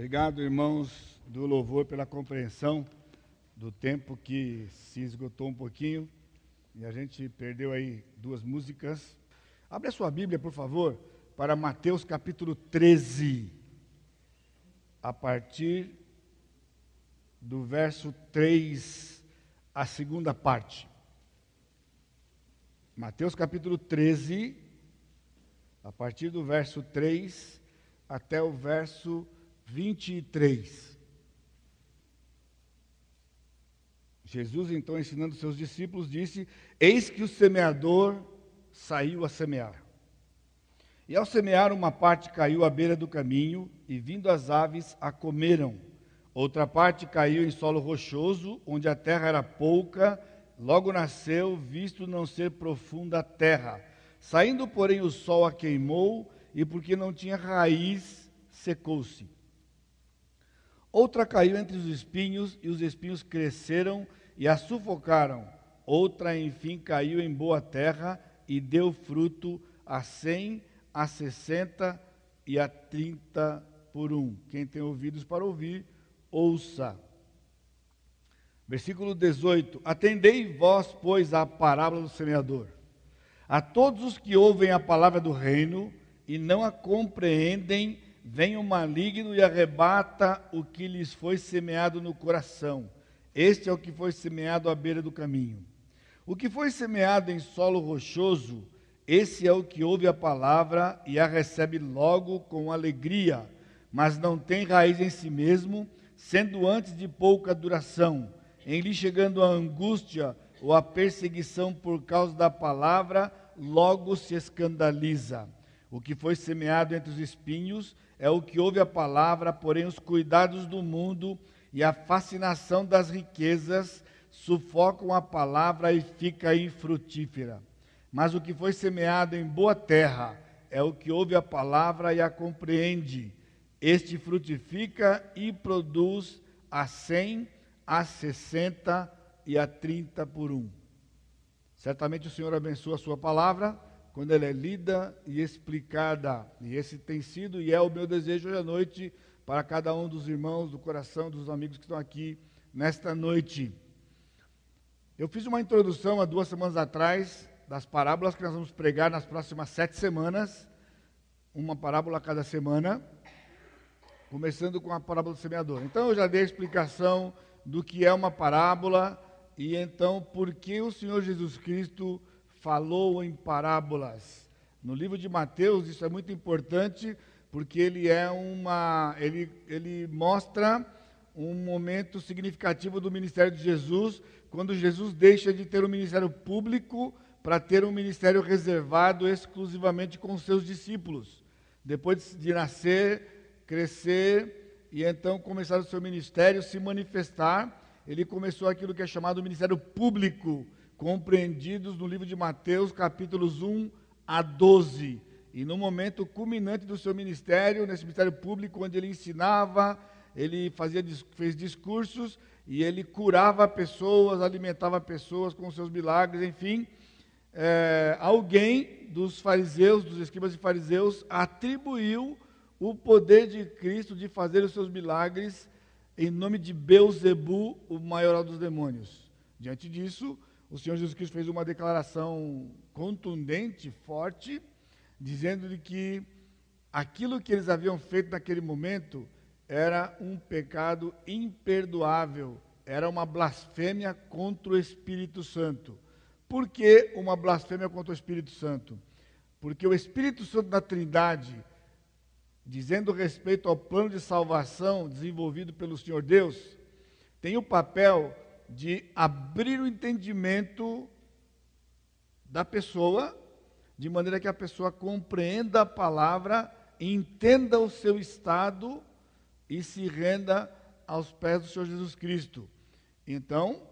Obrigado, irmãos do louvor, pela compreensão do tempo que se esgotou um pouquinho e a gente perdeu aí duas músicas. Abre a sua Bíblia, por favor, para Mateus capítulo 13, a partir do verso 3, a segunda parte. Mateus capítulo 13, a partir do verso 3 até o verso 23. Jesus, então, ensinando seus discípulos, disse: Eis que o semeador saiu a semear. E ao semear, uma parte caiu à beira do caminho, e vindo as aves a comeram. Outra parte caiu em solo rochoso, onde a terra era pouca, logo nasceu, visto não ser profunda a terra. Saindo, porém, o sol a queimou, e porque não tinha raiz, secou-se. Outra caiu entre os espinhos, e os espinhos cresceram e a sufocaram. Outra, enfim, caiu em boa terra e deu fruto a cem, a sessenta e a trinta por um. Quem tem ouvidos para ouvir, ouça. Versículo 18: Atendei vós, pois, à parábola do semeador. A todos os que ouvem a palavra do reino e não a compreendem, vem o maligno e arrebata o que lhes foi semeado no coração. Este é o que foi semeado à beira do caminho. O que foi semeado em solo rochoso, esse é o que ouve a palavra e a recebe logo com alegria, mas não tem raiz em si mesmo, sendo antes de pouca duração. Em lhe chegando a angústia ou a perseguição por causa da palavra, logo se escandaliza. O que foi semeado entre os espinhos é o que ouve a palavra, porém os cuidados do mundo e a fascinação das riquezas sufocam a palavra e fica infrutífera. Mas o que foi semeado em boa terra é o que ouve a palavra e a compreende. Este frutifica e produz a cem, a sessenta e a trinta por um. Certamente o Senhor abençoa a sua palavra quando ela é lida e explicada. E esse tem sido e é o meu desejo hoje à noite para cada um dos irmãos, do coração dos amigos que estão aqui nesta noite. Eu fiz uma introdução há duas semanas atrás das parábolas que nós vamos pregar nas próximas sete semanas, uma parábola a cada semana, começando com a parábola do semeador. Então eu já dei a explicação do que é uma parábola e então por que o Senhor Jesus Cristo falou em parábolas. No livro de Mateus, isso é muito importante, porque ele é uma ele, ele mostra um momento significativo do ministério de Jesus, quando Jesus deixa de ter um ministério público para ter um ministério reservado exclusivamente com seus discípulos. Depois de nascer, crescer e então começar o seu ministério, se manifestar, ele começou aquilo que é chamado ministério público, compreendidos no livro de Mateus, capítulos 1 a 12 e no momento culminante do seu ministério, nesse ministério público, onde ele ensinava, ele fazia, fez discursos e ele curava pessoas, alimentava pessoas com seus milagres, enfim. É, alguém dos fariseus, dos escribas e fariseus, atribuiu o poder de Cristo de fazer os seus milagres em nome de Beuzebu, o maior dos demônios. Diante disso, o Senhor Jesus Cristo fez uma declaração contundente, forte, dizendo-lhe que aquilo que eles haviam feito naquele momento era um pecado imperdoável, era uma blasfêmia contra o Espírito Santo. Por que uma blasfêmia contra o Espírito Santo? Porque o Espírito Santo da Trindade, dizendo respeito ao plano de salvação desenvolvido pelo Senhor Deus, tem o papel de abrir o entendimento da pessoa de maneira que a pessoa compreenda a palavra, entenda o seu estado e se renda aos pés do Senhor Jesus Cristo. Então,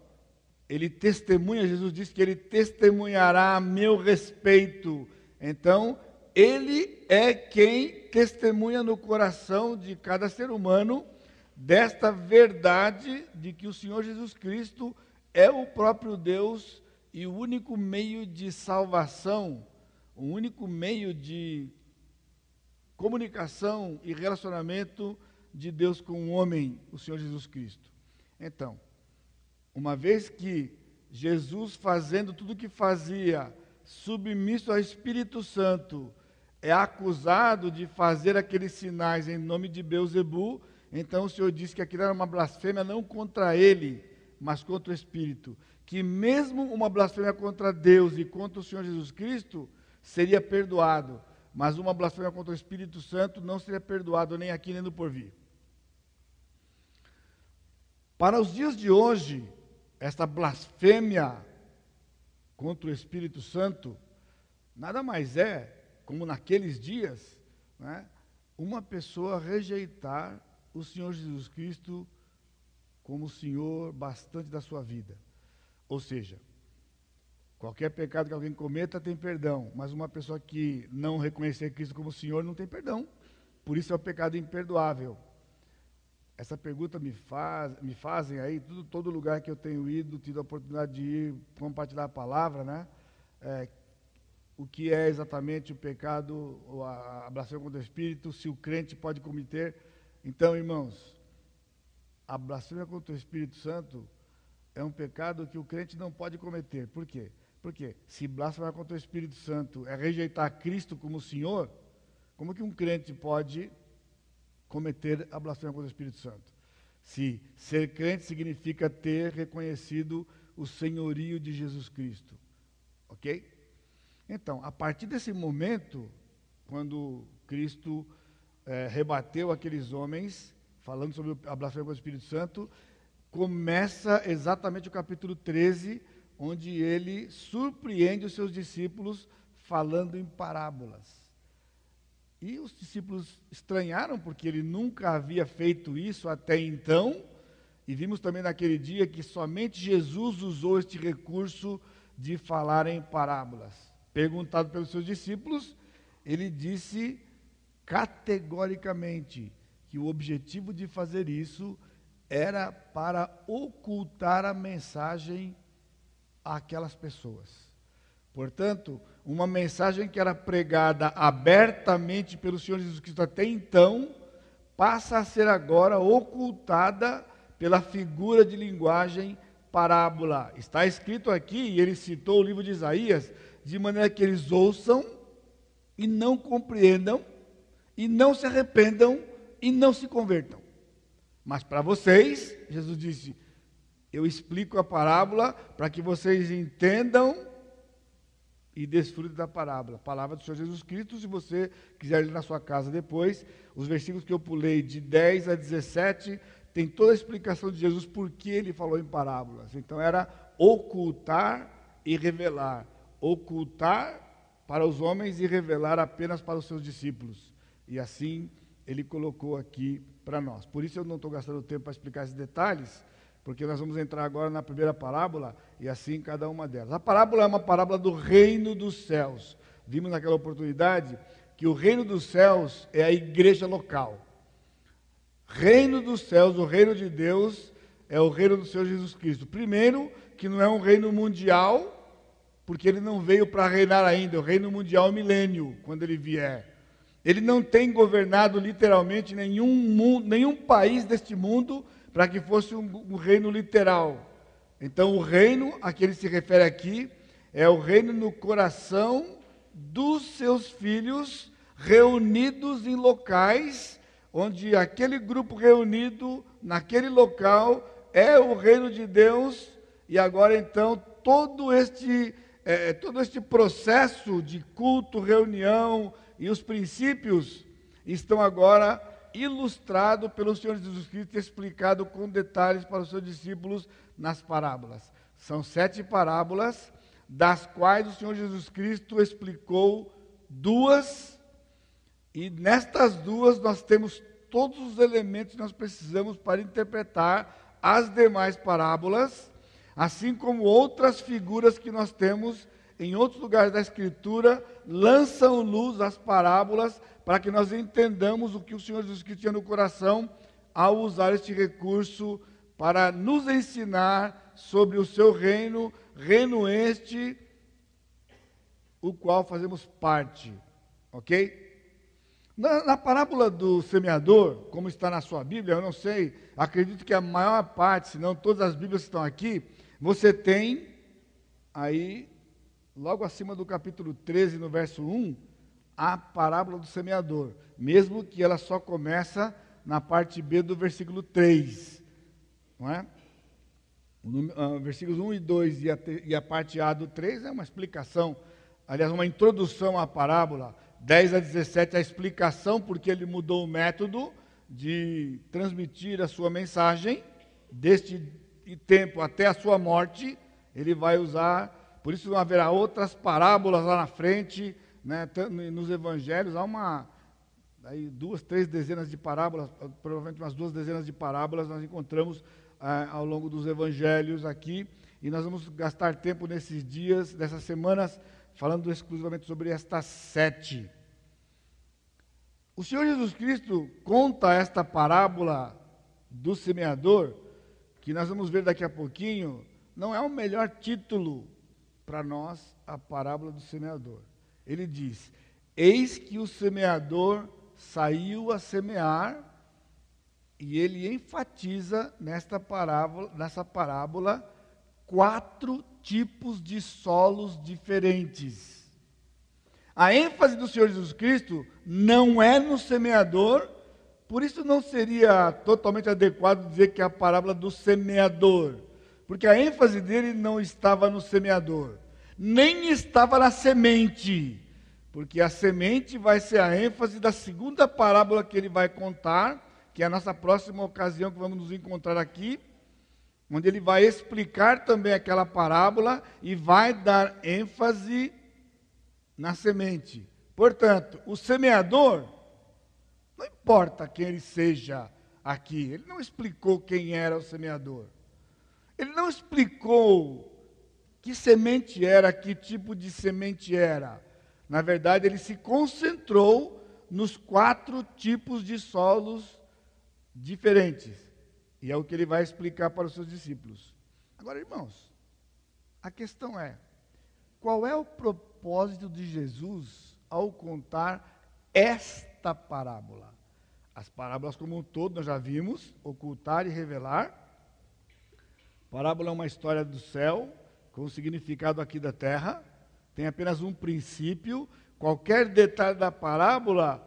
ele testemunha, Jesus disse que ele testemunhará a meu respeito. Então, ele é quem testemunha no coração de cada ser humano desta verdade de que o Senhor Jesus Cristo é o próprio Deus e o único meio de salvação o único meio de comunicação e relacionamento de Deus com o homem, o Senhor Jesus Cristo. Então, uma vez que Jesus fazendo tudo o que fazia, submisso ao Espírito Santo, é acusado de fazer aqueles sinais em nome de Beuzebu, então o Senhor disse que aquilo era uma blasfêmia não contra ele, mas contra o Espírito. Que mesmo uma blasfêmia contra Deus e contra o Senhor Jesus Cristo seria perdoado, mas uma blasfêmia contra o Espírito Santo não seria perdoado nem aqui nem no porvir. Para os dias de hoje, esta blasfêmia contra o Espírito Santo nada mais é, como naqueles dias, né, uma pessoa rejeitar o Senhor Jesus Cristo como o Senhor bastante da sua vida. Ou seja, qualquer pecado que alguém cometa tem perdão, mas uma pessoa que não reconhecer Cristo como Senhor não tem perdão. Por isso é o pecado imperdoável. Essa pergunta me, faz, me fazem aí, tudo, todo lugar que eu tenho ido, tido a oportunidade de ir compartilhar a palavra, né? É, o que é exatamente o pecado, a blasfêmia contra o Espírito, se o crente pode cometer. Então, irmãos, a blasfêmia contra o Espírito Santo é um pecado que o crente não pode cometer. Por quê? Porque se blasfemar contra o Espírito Santo é rejeitar Cristo como Senhor, como que um crente pode cometer a blasfêmia contra o Espírito Santo. Se ser crente significa ter reconhecido o senhorio de Jesus Cristo. Ok? Então, a partir desse momento, quando Cristo é, rebateu aqueles homens, falando sobre a blasfêmia contra o Espírito Santo, começa exatamente o capítulo 13, onde ele surpreende os seus discípulos falando em parábolas. E os discípulos estranharam, porque ele nunca havia feito isso até então. E vimos também naquele dia que somente Jesus usou este recurso de falar em parábolas. Perguntado pelos seus discípulos, ele disse categoricamente que o objetivo de fazer isso era para ocultar a mensagem àquelas pessoas. Portanto, uma mensagem que era pregada abertamente pelo Senhor Jesus Cristo até então, passa a ser agora ocultada pela figura de linguagem parábola. Está escrito aqui, e ele citou o livro de Isaías, de maneira que eles ouçam e não compreendam, e não se arrependam e não se convertam. Mas para vocês, Jesus disse: Eu explico a parábola para que vocês entendam e desfrute da parábola. Palavra do Senhor Jesus Cristo, se você quiser ler na sua casa depois, os versículos que eu pulei de 10 a 17, tem toda a explicação de Jesus por que ele falou em parábolas. Então era ocultar e revelar. Ocultar para os homens e revelar apenas para os seus discípulos. E assim ele colocou aqui para nós. Por isso eu não estou gastando tempo para explicar esses detalhes, porque nós vamos entrar agora na primeira parábola e assim cada uma delas. A parábola é uma parábola do reino dos céus. Vimos naquela oportunidade que o reino dos céus é a igreja local. Reino dos céus, o reino de Deus, é o reino do Senhor Jesus Cristo. Primeiro, que não é um reino mundial, porque ele não veio para reinar ainda, o reino mundial milênio, quando ele vier. Ele não tem governado literalmente nenhum, nenhum país deste mundo para que fosse um, um reino literal. Então, o reino a que ele se refere aqui é o reino no coração dos seus filhos reunidos em locais onde aquele grupo reunido naquele local é o reino de Deus e agora então todo este é, todo este processo de culto, reunião e os princípios estão agora ilustrado pelo Senhor Jesus Cristo, explicado com detalhes para os seus discípulos nas parábolas. São sete parábolas, das quais o Senhor Jesus Cristo explicou duas, e nestas duas nós temos todos os elementos que nós precisamos para interpretar as demais parábolas, assim como outras figuras que nós temos em outros lugares da Escritura, lançam luz às parábolas para que nós entendamos o que o Senhor Jesus Cristo tinha no coração ao usar este recurso para nos ensinar sobre o seu reino, reino este, o qual fazemos parte. Ok? Na, na, parábola do semeador, como está na sua Bíblia, eu não sei, acredito que a maior parte, se não todas as Bíblias que estão aqui, você tem aí, logo acima do capítulo 13, no verso 1, a parábola do semeador, mesmo que ela só começa na parte B do versículo 3, não é? Uh, versículos 1 e 2 e a, e a parte A do 3 é uma explicação, aliás, uma introdução à parábola. 10 a 17, a explicação porque ele mudou o método de transmitir a sua mensagem, deste tempo até a sua morte, ele vai usar, por isso haverá outras parábolas lá na frente, né, nos evangelhos, há uma, aí duas, três dezenas de parábolas, provavelmente umas duas dezenas de parábolas nós encontramos ah, ao longo dos evangelhos aqui, e nós vamos gastar tempo nesses dias, nessas semanas, falando exclusivamente sobre estas sete. O Senhor Jesus Cristo conta esta parábola do semeador, que nós vamos ver daqui a pouquinho, não é o melhor título para nós, a parábola do semeador. Ele diz: Eis que o semeador saiu a semear, e ele enfatiza nesta parábola, nessa parábola quatro tipos de solos diferentes. A ênfase do Senhor Jesus Cristo não é no semeador, por isso não seria totalmente adequado dizer que é a parábola do semeador, porque a ênfase dele não estava no semeador, nem estava na semente, porque a semente vai ser a ênfase da segunda parábola que ele vai contar, que é a nossa próxima ocasião que vamos nos encontrar aqui, onde ele vai explicar também aquela parábola e vai dar ênfase na semente. Portanto, o semeador, não importa quem ele seja aqui, ele não explicou quem era o semeador. Ele não explicou que semente era, que tipo de semente era. Na verdade, ele se concentrou nos quatro tipos de solos diferentes. E é o que ele vai explicar para os seus discípulos. Agora, irmãos, a questão é: qual é o propósito de Jesus ao contar esta parábola? As parábolas, como um todo, nós já vimos: ocultar e revelar. Parábola é uma história do céu, com o significado aqui da terra. Tem apenas um princípio. Qualquer detalhe da parábola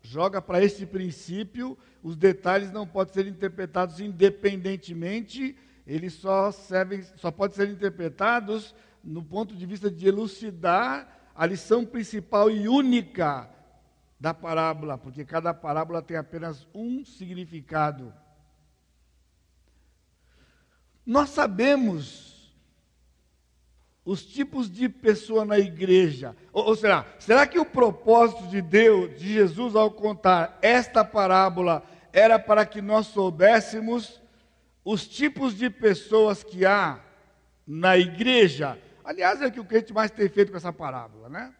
joga para esse princípio, os detalhes não podem ser interpretados independentemente, eles só servem, só podem ser interpretados no ponto de vista de elucidar a lição principal e única da parábola, porque cada parábola tem apenas um significado. Nós sabemos os tipos de pessoa na igreja. Ou, ou, será? Será que o propósito de Deus, de Jesus, ao contar esta parábola, era para que nós soubéssemos os tipos de pessoas que há na igreja? Aliás, é o que o crente mais tem feito com essa parábola, né?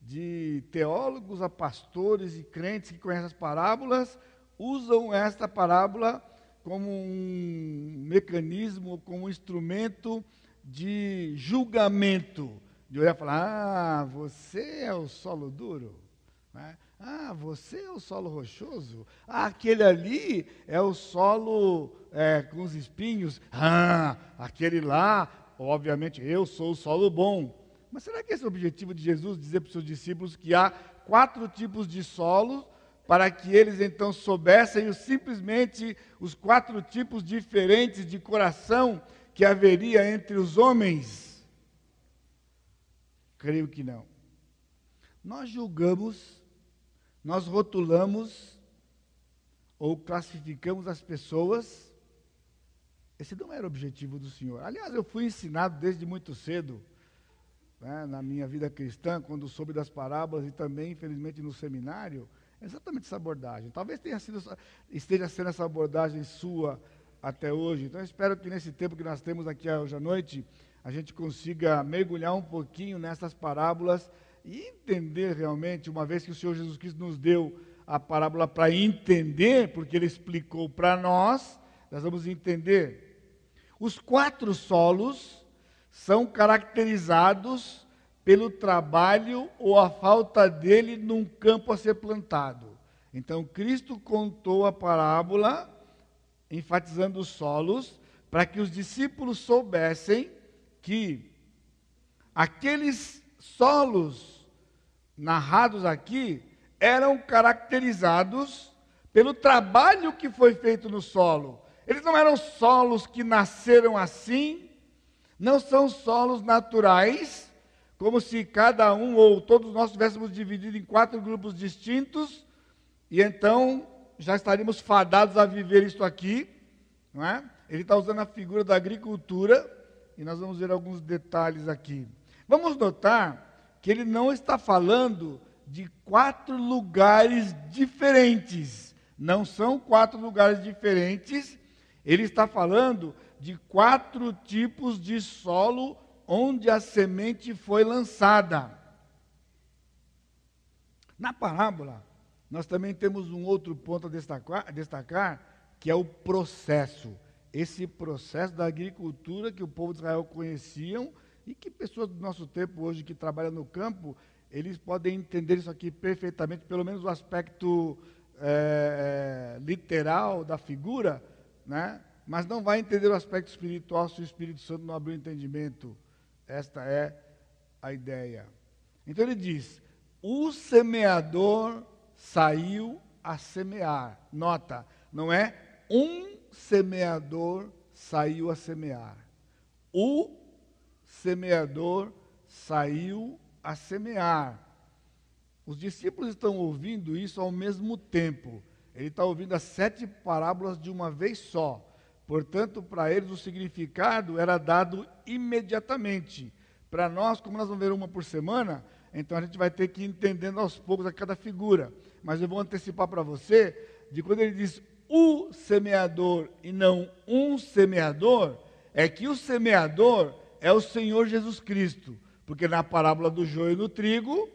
De teólogos a pastores e crentes que conhecem as parábolas, usam esta parábola como um mecanismo, como um instrumento de julgamento, de olhar e falar: ah, você é o solo duro, né? ah, você é o solo rochoso, ah, aquele ali é o solo é, com os espinhos, ah, aquele lá, obviamente, eu sou o solo bom. Mas será que esse é o objetivo de Jesus, dizer para os seus discípulos que há quatro tipos de solos, para que eles então soubessem simplesmente os quatro tipos diferentes de coração que haveria entre os homens? Creio que não. Nós julgamos, nós rotulamos ou classificamos as pessoas. Esse não era o objetivo do Senhor. Aliás, eu fui ensinado desde muito cedo, né, na minha vida cristã, quando soube das parábolas e também, infelizmente, no seminário, exatamente essa abordagem. Talvez tenha sido, esteja sendo essa abordagem sua até hoje. Então, espero que nesse tempo que nós temos aqui hoje à noite, a gente consiga mergulhar um pouquinho nessas parábolas e entender realmente, uma vez que o Senhor Jesus Cristo nos deu a parábola para entender, porque Ele explicou para nós, nós vamos entender. Os quatro solos são caracterizados pelo trabalho ou a falta dele num campo a ser plantado. Então, Cristo contou a parábola, enfatizando os solos, para que os discípulos soubessem que aqueles solos narrados aqui eram caracterizados pelo trabalho que foi feito no solo. Eles não eram solos que nasceram assim, não são solos naturais, como se cada um ou todos nós tivéssemos dividido em quatro grupos distintos, e então já estaríamos fadados a viver isso aqui, não é? Ele está usando a figura da agricultura, e nós vamos ver alguns detalhes aqui. Vamos notar que ele não está falando de quatro lugares diferentes. Não são quatro lugares diferentes. Ele está falando de quatro tipos de solo onde a semente foi lançada. Na parábola, nós também temos um outro ponto a destacar, a destacar, que é o processo. Esse processo da agricultura que o povo de Israel conheciam e que pessoas do nosso tempo hoje que trabalham no campo, eles podem entender isso aqui perfeitamente, pelo menos o aspecto é, literal da figura, né? mas não vai entender o aspecto espiritual se o Espírito Santo não abrir o entendimento. Esta é a ideia. Então ele diz: o semeador saiu a semear. Nota, não é um semeador saiu a semear. O semeador saiu a semear. Os discípulos estão ouvindo isso ao mesmo tempo. Ele está ouvindo as sete parábolas de uma vez só. Portanto, para eles o significado era dado imediatamente. Para nós, como nós vamos ver uma por semana, então a gente vai ter que ir entendendo aos poucos a cada figura. Mas eu vou antecipar para você, de quando ele diz o semeador e não um semeador, é que o semeador é o Senhor Jesus Cristo. Porque na parábola do joio no trigo,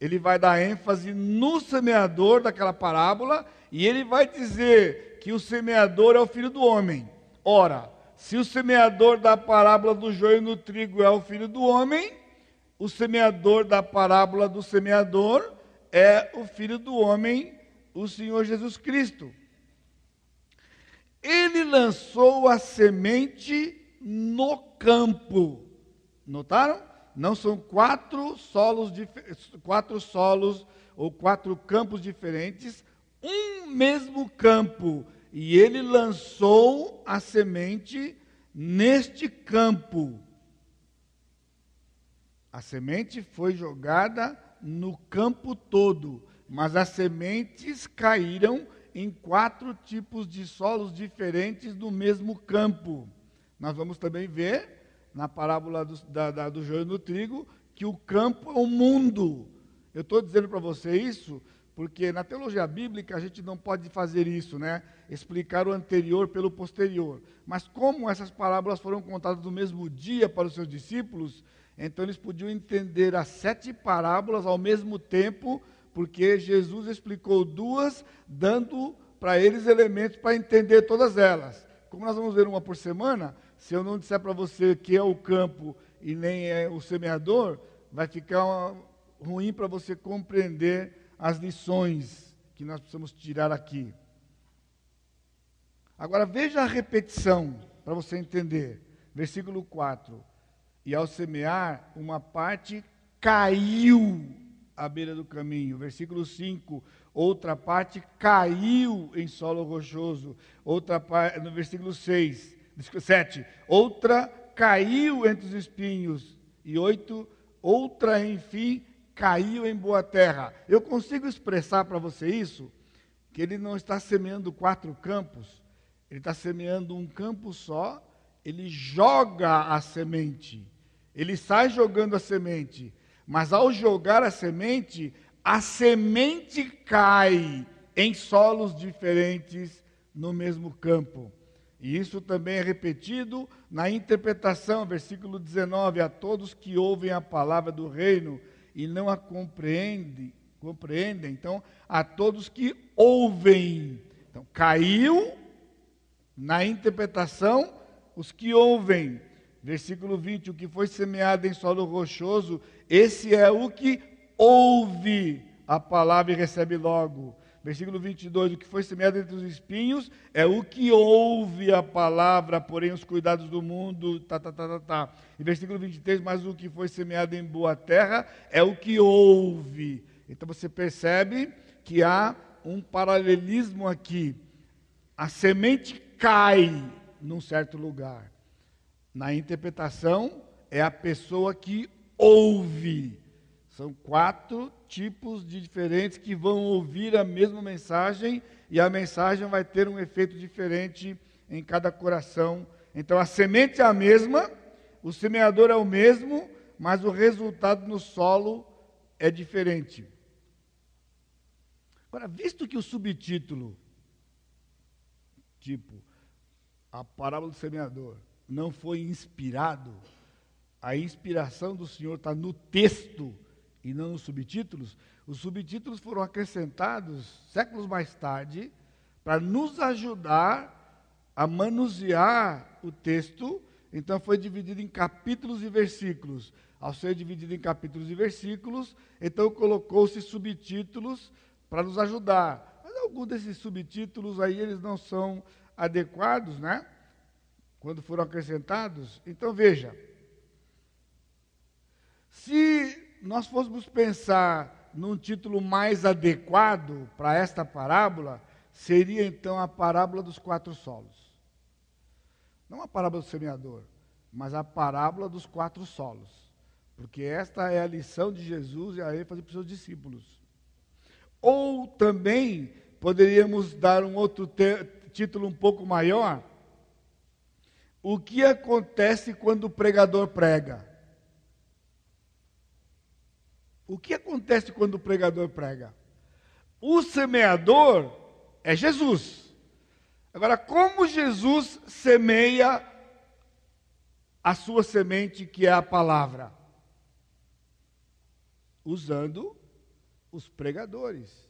ele vai dar ênfase no semeador daquela parábola, e ele vai dizer que o semeador é o filho do homem. Ora, se o semeador da parábola do joio no trigo é o filho do homem, o semeador da parábola do semeador é o filho do homem, o Senhor Jesus Cristo. Ele lançou a semente no campo. Notaram? Não são quatro solos, quatro solos ou quatro campos diferentes, um mesmo campo, e ele lançou a semente neste campo. A semente foi jogada no campo todo, mas as sementes caíram em quatro tipos de solos diferentes no mesmo campo. Nós vamos também ver na parábola do, da, da, do joio no trigo que o campo é o mundo. Eu estou dizendo para você isso porque na teologia bíblica a gente não pode fazer isso, né? Explicar o anterior pelo posterior. Mas como essas parábolas foram contadas no mesmo dia para os seus discípulos, então eles podiam entender as sete parábolas ao mesmo tempo, porque Jesus explicou duas, dando para eles elementos para entender todas elas. Como nós vamos ver uma por semana, se eu não disser para você que é o campo e nem é o semeador, vai ficar ruim para você compreender as lições que nós precisamos tirar aqui. Agora veja a repetição para você entender. Versículo 4. E ao semear, uma parte caiu à beira do caminho. Versículo 5. Outra parte caiu em solo rochoso. Outra parte, no versículo 6, 7. Outra caiu entre os espinhos. E 8. Outra, enfim, caiu em boa terra. Eu consigo expressar para você isso? Que ele não está semeando quatro campos, ele está semeando um campo só, ele joga a semente, ele sai jogando a semente, mas ao jogar a semente, a semente cai em solos diferentes no mesmo campo. E isso também é repetido na interpretação, versículo 19: a todos que ouvem a palavra do reino e não a compreende, compreendem. Então, a todos que ouvem. Então, caiu na interpretação os que ouvem. Versículo 20: O que foi semeado em solo rochoso, esse é o que ouve a palavra e recebe logo. Versículo 22, o que foi semeado entre os espinhos é o que ouve a palavra, porém os cuidados do mundo, tá, tá, tá, tá, tá. E versículo 23, mas o que foi semeado em boa terra é o que ouve. Então você percebe que há um paralelismo aqui. A semente cai num certo lugar. Na interpretação, é a pessoa que ouve. São quatro tipos de diferentes que vão ouvir a mesma mensagem e a mensagem vai ter um efeito diferente em cada coração. Então a semente é a mesma, o semeador é o mesmo, mas o resultado no solo é diferente. Agora, visto que o subtítulo, tipo, a parábola do semeador, não foi inspirado, a inspiração do Senhor está no texto e não nos subtítulos, os subtítulos foram acrescentados séculos mais tarde para nos ajudar a manusear o texto. Então foi dividido em capítulos e versículos. Ao ser dividido em capítulos e versículos, então colocou-se subtítulos para nos ajudar. Mas alguns desses subtítulos aí eles não são adequados, né? Quando foram acrescentados. Então veja, se nós fôssemos pensar num título mais adequado para esta parábola, seria então a parábola dos quatro solos. Não a parábola do semeador, mas a parábola dos quatro solos. Porque esta é a lição de Jesus e a ênfase para os seus discípulos. Ou também poderíamos dar um outro título um pouco maior. O que acontece quando o pregador prega? O que acontece quando o pregador prega? O semeador é Jesus. Agora, como Jesus semeia a sua semente, que é a palavra? Usando os pregadores.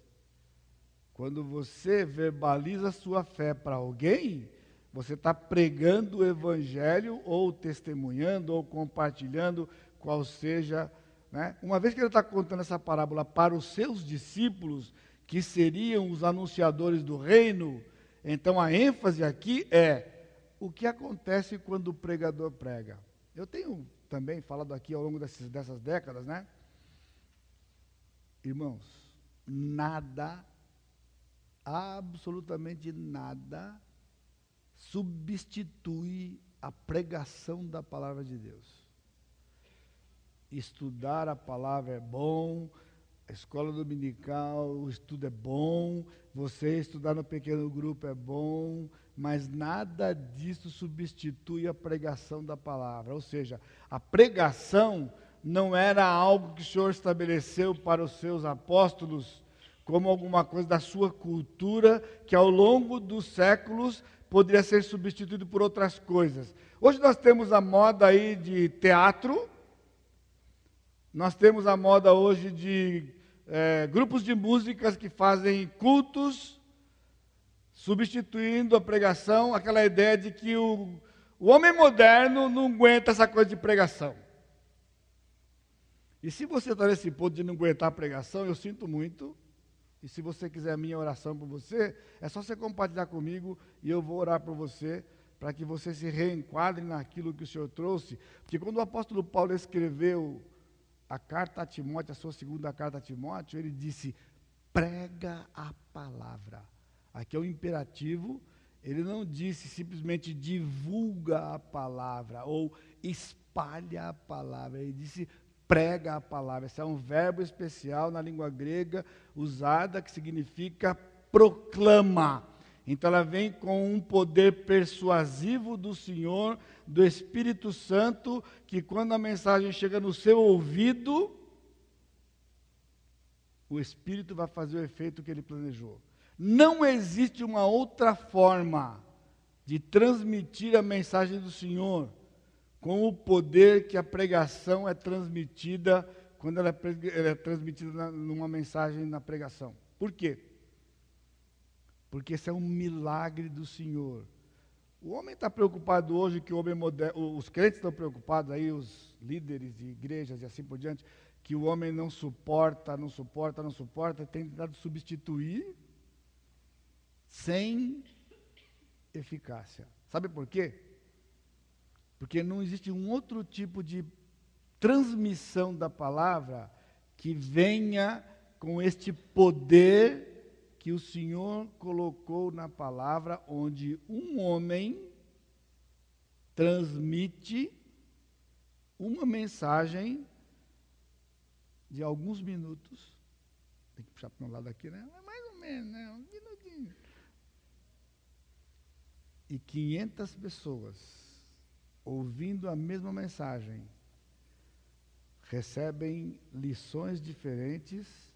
Quando você verbaliza sua fé para alguém, você está pregando o evangelho, ou testemunhando, ou compartilhando, qual seja a né? Uma vez que ele está contando essa parábola para os seus discípulos, que seriam os anunciadores do reino, então a ênfase aqui é o que acontece quando o pregador prega. Eu tenho também falado aqui ao longo dessas, dessas décadas, né? Irmãos, nada, absolutamente nada, substitui a pregação da palavra de Deus estudar a palavra é bom, a escola dominical, o estudo é bom, você estudar no pequeno grupo é bom, mas nada disso substitui a pregação da palavra. Ou seja, a pregação não era algo que o Senhor estabeleceu para os seus apóstolos como alguma coisa da sua cultura que ao longo dos séculos poderia ser substituído por outras coisas. Hoje nós temos a moda aí de teatro, nós temos a moda hoje de é, grupos de músicas que fazem cultos, substituindo a pregação, aquela ideia de que o, o homem moderno não aguenta essa coisa de pregação. E se você está nesse ponto de não aguentar a pregação, eu sinto muito. E se você quiser a minha oração por você, é só você compartilhar comigo e eu vou orar por você, para que você se reenquadre naquilo que o Senhor trouxe. Porque quando o apóstolo Paulo escreveu a carta a Timóteo, a sua segunda carta a Timóteo, ele disse: prega a palavra. Aqui é o imperativo, ele não disse simplesmente divulga a palavra ou espalha a palavra, ele disse prega a palavra. Esse é um verbo especial na língua grega usada que significa proclama. Então ela vem com um poder persuasivo do Senhor, do Espírito Santo, que quando a mensagem chega no seu ouvido, o Espírito vai fazer o efeito que ele planejou. Não existe uma outra forma de transmitir a mensagem do Senhor com o poder que a pregação é transmitida quando ela é, ela é transmitida numa mensagem na pregação. Por quê? Porque esse é um milagre do Senhor. O homem está preocupado hoje que o homem moderno, os crentes estão preocupados aí, os líderes de igrejas e assim por diante, que o homem não suporta, não suporta, não suporta, tem tentado substituir sem eficácia. Sabe por quê? Porque não existe um outro tipo de transmissão da palavra que venha com este poder que o Senhor colocou na palavra, onde um homem transmite uma mensagem de alguns minutos. Tem que puxar para um lado aqui, né? Mais ou menos, né? Um minutinho. E 500 pessoas ouvindo a mesma mensagem, recebem lições diferentes,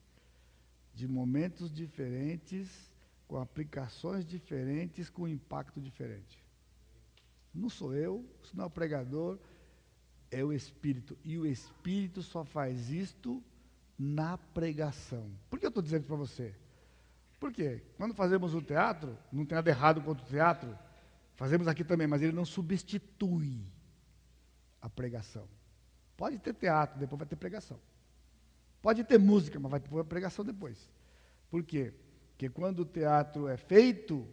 de momentos diferentes, com aplicações diferentes, com impacto diferente. Não sou eu, isso não é o pregador, é o Espírito. E o Espírito só faz isto na pregação. Por que eu estou dizendo para você? Porque quando fazemos o teatro, não tem nada errado contra o teatro, Fazemos aqui também, mas ele não substitui a pregação. Pode ter teatro, depois vai ter pregação. Pode ter música, mas vai ter pregação depois. Por quê? Porque quando o teatro é feito,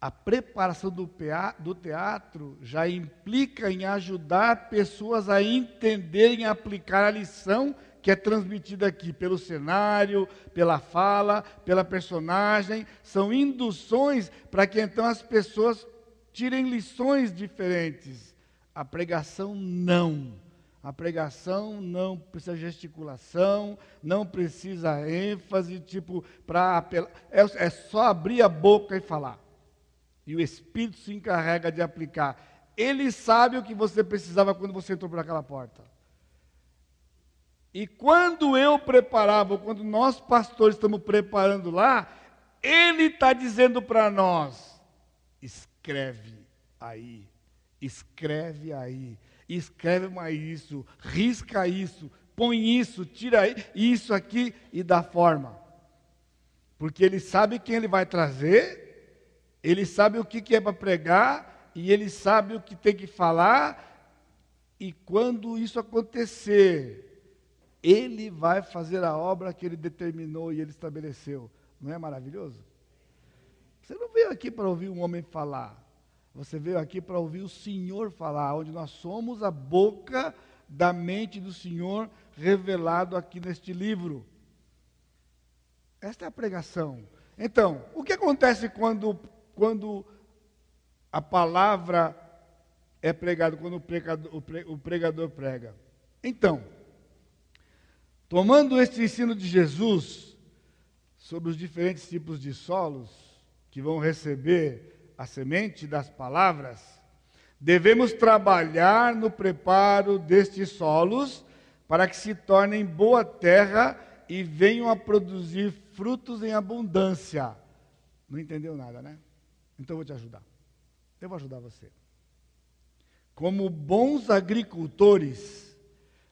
a preparação do, teatro já implica em ajudar pessoas a entenderem e aplicar a lição que é transmitida aqui pelo cenário, pela fala, pela personagem, são induções para que então as pessoas tirem lições diferentes. A pregação não. A pregação não precisa gesticulação, não precisa ênfase, tipo, para apelar. É, é só abrir a boca e falar. E o Espírito se encarrega de aplicar. Ele sabe o que você precisava quando você entrou por aquela porta. E quando eu preparava, quando nós pastores estamos preparando lá, ele está dizendo para nós: escreve aí, escreve aí, escreve mais isso, risca isso, põe isso, tira isso aqui e dá forma. Porque ele sabe quem ele vai trazer, ele sabe o que, que é para pregar, e ele sabe o que tem que falar, e quando isso acontecer, ele vai fazer a obra que ele determinou e ele estabeleceu. Não é maravilhoso? Você não veio aqui para ouvir um homem falar. Você veio aqui para ouvir o Senhor falar, onde nós somos a boca da mente do Senhor revelado aqui neste livro. Esta é a pregação. Então, o que acontece quando, quando a palavra é pregada, quando o pregador, o pregador prega? Então, Tomando este ensino de Jesus sobre os diferentes tipos de solos que vão receber a semente das palavras, devemos trabalhar no preparo destes solos para que se tornem boa terra e venham a produzir frutos em abundância. Não entendeu nada, né? Então eu vou te ajudar. Eu vou ajudar você. Como bons agricultores,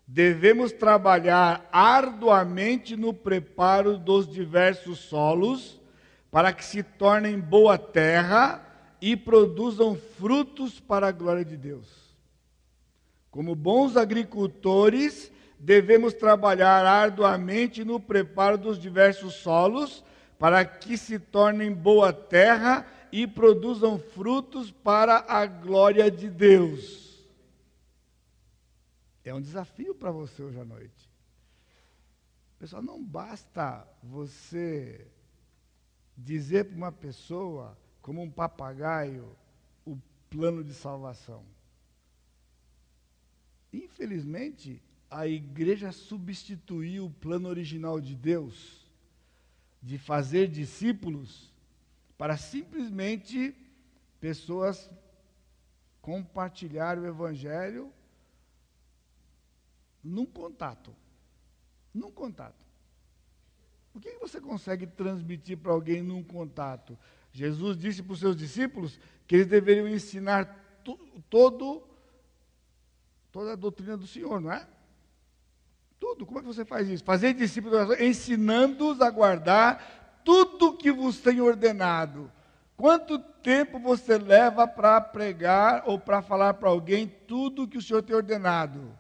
devemos trabalhar arduamente no preparo dos diversos solos, para que se tornem boa terra e produzam frutos para a glória de Deus. Como bons agricultores, devemos trabalhar arduamente no preparo dos diversos solos, para que se tornem boa terra e produzam frutos para a glória de Deus. É um desafio para você hoje à noite. Pessoal, não basta você dizer para uma pessoa, como um papagaio, o plano de salvação. Infelizmente, a igreja substituiu o plano original de Deus de fazer discípulos para simplesmente pessoas compartilhar o evangelho num contato. Num contato. O que você consegue transmitir para alguém num contato? Jesus disse para os seus discípulos que eles deveriam ensinar todo, toda a doutrina do Senhor, não é? Tudo. Como é que você faz isso? Fazer discípulos, ensinando-os a guardar tudo que vos tem ordenado. Quanto tempo você leva para pregar ou para falar para alguém tudo que o Senhor tem ordenado?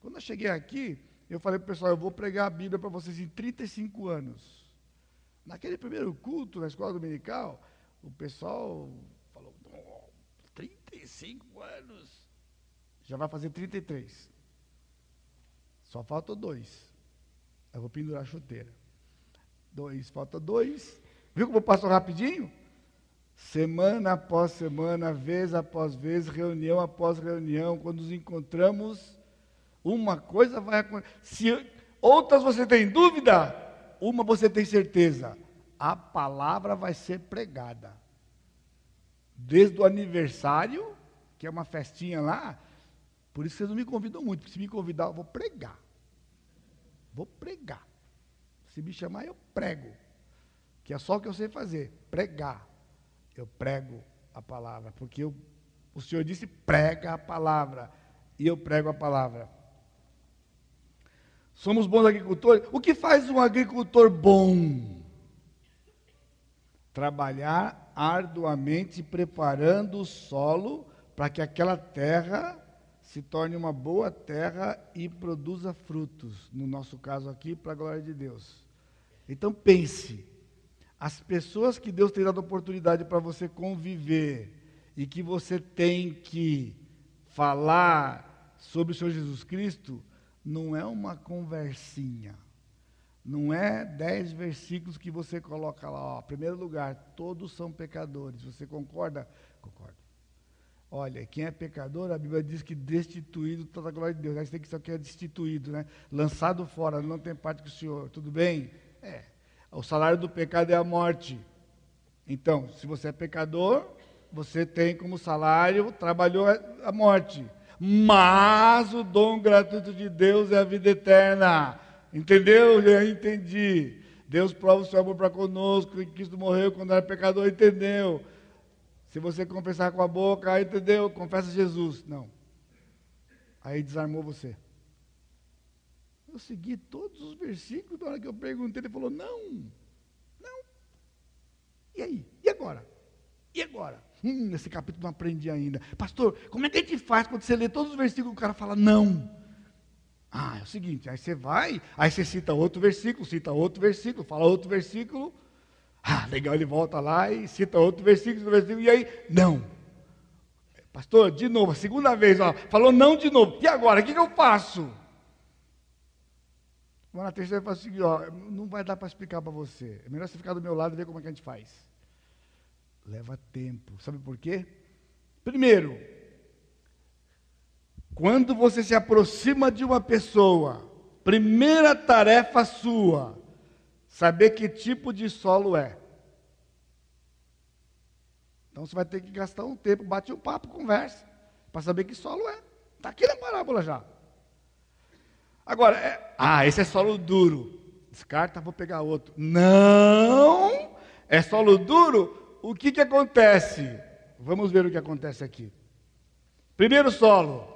Quando eu cheguei aqui, eu falei para o pessoal, eu vou pregar a Bíblia para vocês em 35 anos. Naquele primeiro culto na escola dominical, o pessoal falou, 35 anos. Já vai fazer 33. Só faltam dois. Eu vou pendurar a chuteira. Dois, falta dois. Viu como passou rapidinho? Semana após semana, vez após vez, reunião após reunião, quando nos encontramos, uma coisa vai acontecer. Se outras você tem dúvida, uma você tem certeza. A palavra vai ser pregada. Desde o aniversário, que é uma festinha lá, por isso vocês não me convidam muito, porque se me convidar, eu vou pregar. Vou pregar. Se me chamar, eu prego. Que é só o que eu sei fazer, pregar. Eu prego a palavra, porque eu, o Senhor disse: prega a palavra. E eu prego a palavra. Somos bons agricultores. O que faz um agricultor bom? Trabalhar arduamente preparando o solo para que aquela terra se torne uma boa terra e produza frutos. No nosso caso aqui, para a glória de Deus. Então pense, as pessoas que Deus tem dado oportunidade para você conviver e que você tem que falar sobre o Senhor Jesus Cristo, não é uma conversinha. Não é dez versículos que você coloca lá. Ó, primeiro lugar, todos são pecadores. Você concorda? Concordo. Olha, quem é pecador, a Bíblia diz que destituído toda a glória de Deus. Aí você tem que saber que é destituído, né? Lançado fora, não tem parte com o Senhor. Tudo bem? É. O salário do pecado é a morte. Então, se você é pecador, você tem como salário, trabalhou a morte. Mas o dom gratuito de Deus é a vida eterna. Entendeu? Eu entendi. Deus prova o seu amor para conosco, que Cristo morreu quando era pecador, entendeu? Se você confessar com a boca, entendeu? Confessa Jesus. Não. Aí desarmou você. Eu segui todos os versículos, na hora que eu perguntei, ele falou: não, não. E aí? E agora? E agora? Hum, esse capítulo não aprendi ainda. Pastor, como é que a gente faz quando você lê todos os versículos e o cara fala não? Ah, é o seguinte, aí você vai, aí você cita outro versículo, cita outro versículo, fala outro versículo. Ah, legal, ele volta lá e cita outro versículo, outro versículo, e aí, não. Pastor, de novo, segunda vez, ó, falou não de novo. E agora, o que, que eu faço? Mas na terceira fala assim, ó, não vai dar para explicar para você. É melhor você ficar do meu lado e ver como é que a gente faz. Leva tempo. Sabe por quê? Primeiro, quando você se aproxima de uma pessoa, primeira tarefa sua, saber que tipo de solo é. Então você vai ter que gastar um tempo, bate um papo, conversa, para saber que solo é. Está aqui na parábola já. Agora, é, ah, esse é solo duro. Descarta, vou pegar outro. Não! É solo duro? O que, que acontece? Vamos ver o que acontece aqui. Primeiro solo.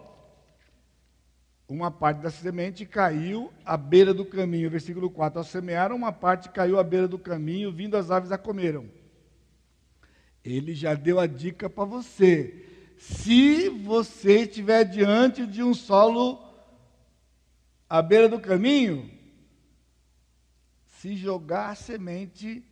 Uma parte da semente caiu à beira do caminho. Versículo 4. Ao semear, uma parte caiu à beira do caminho, vindo as aves a comeram. Ele já deu a dica para você. Se você estiver diante de um solo à beira do caminho, se jogar a semente,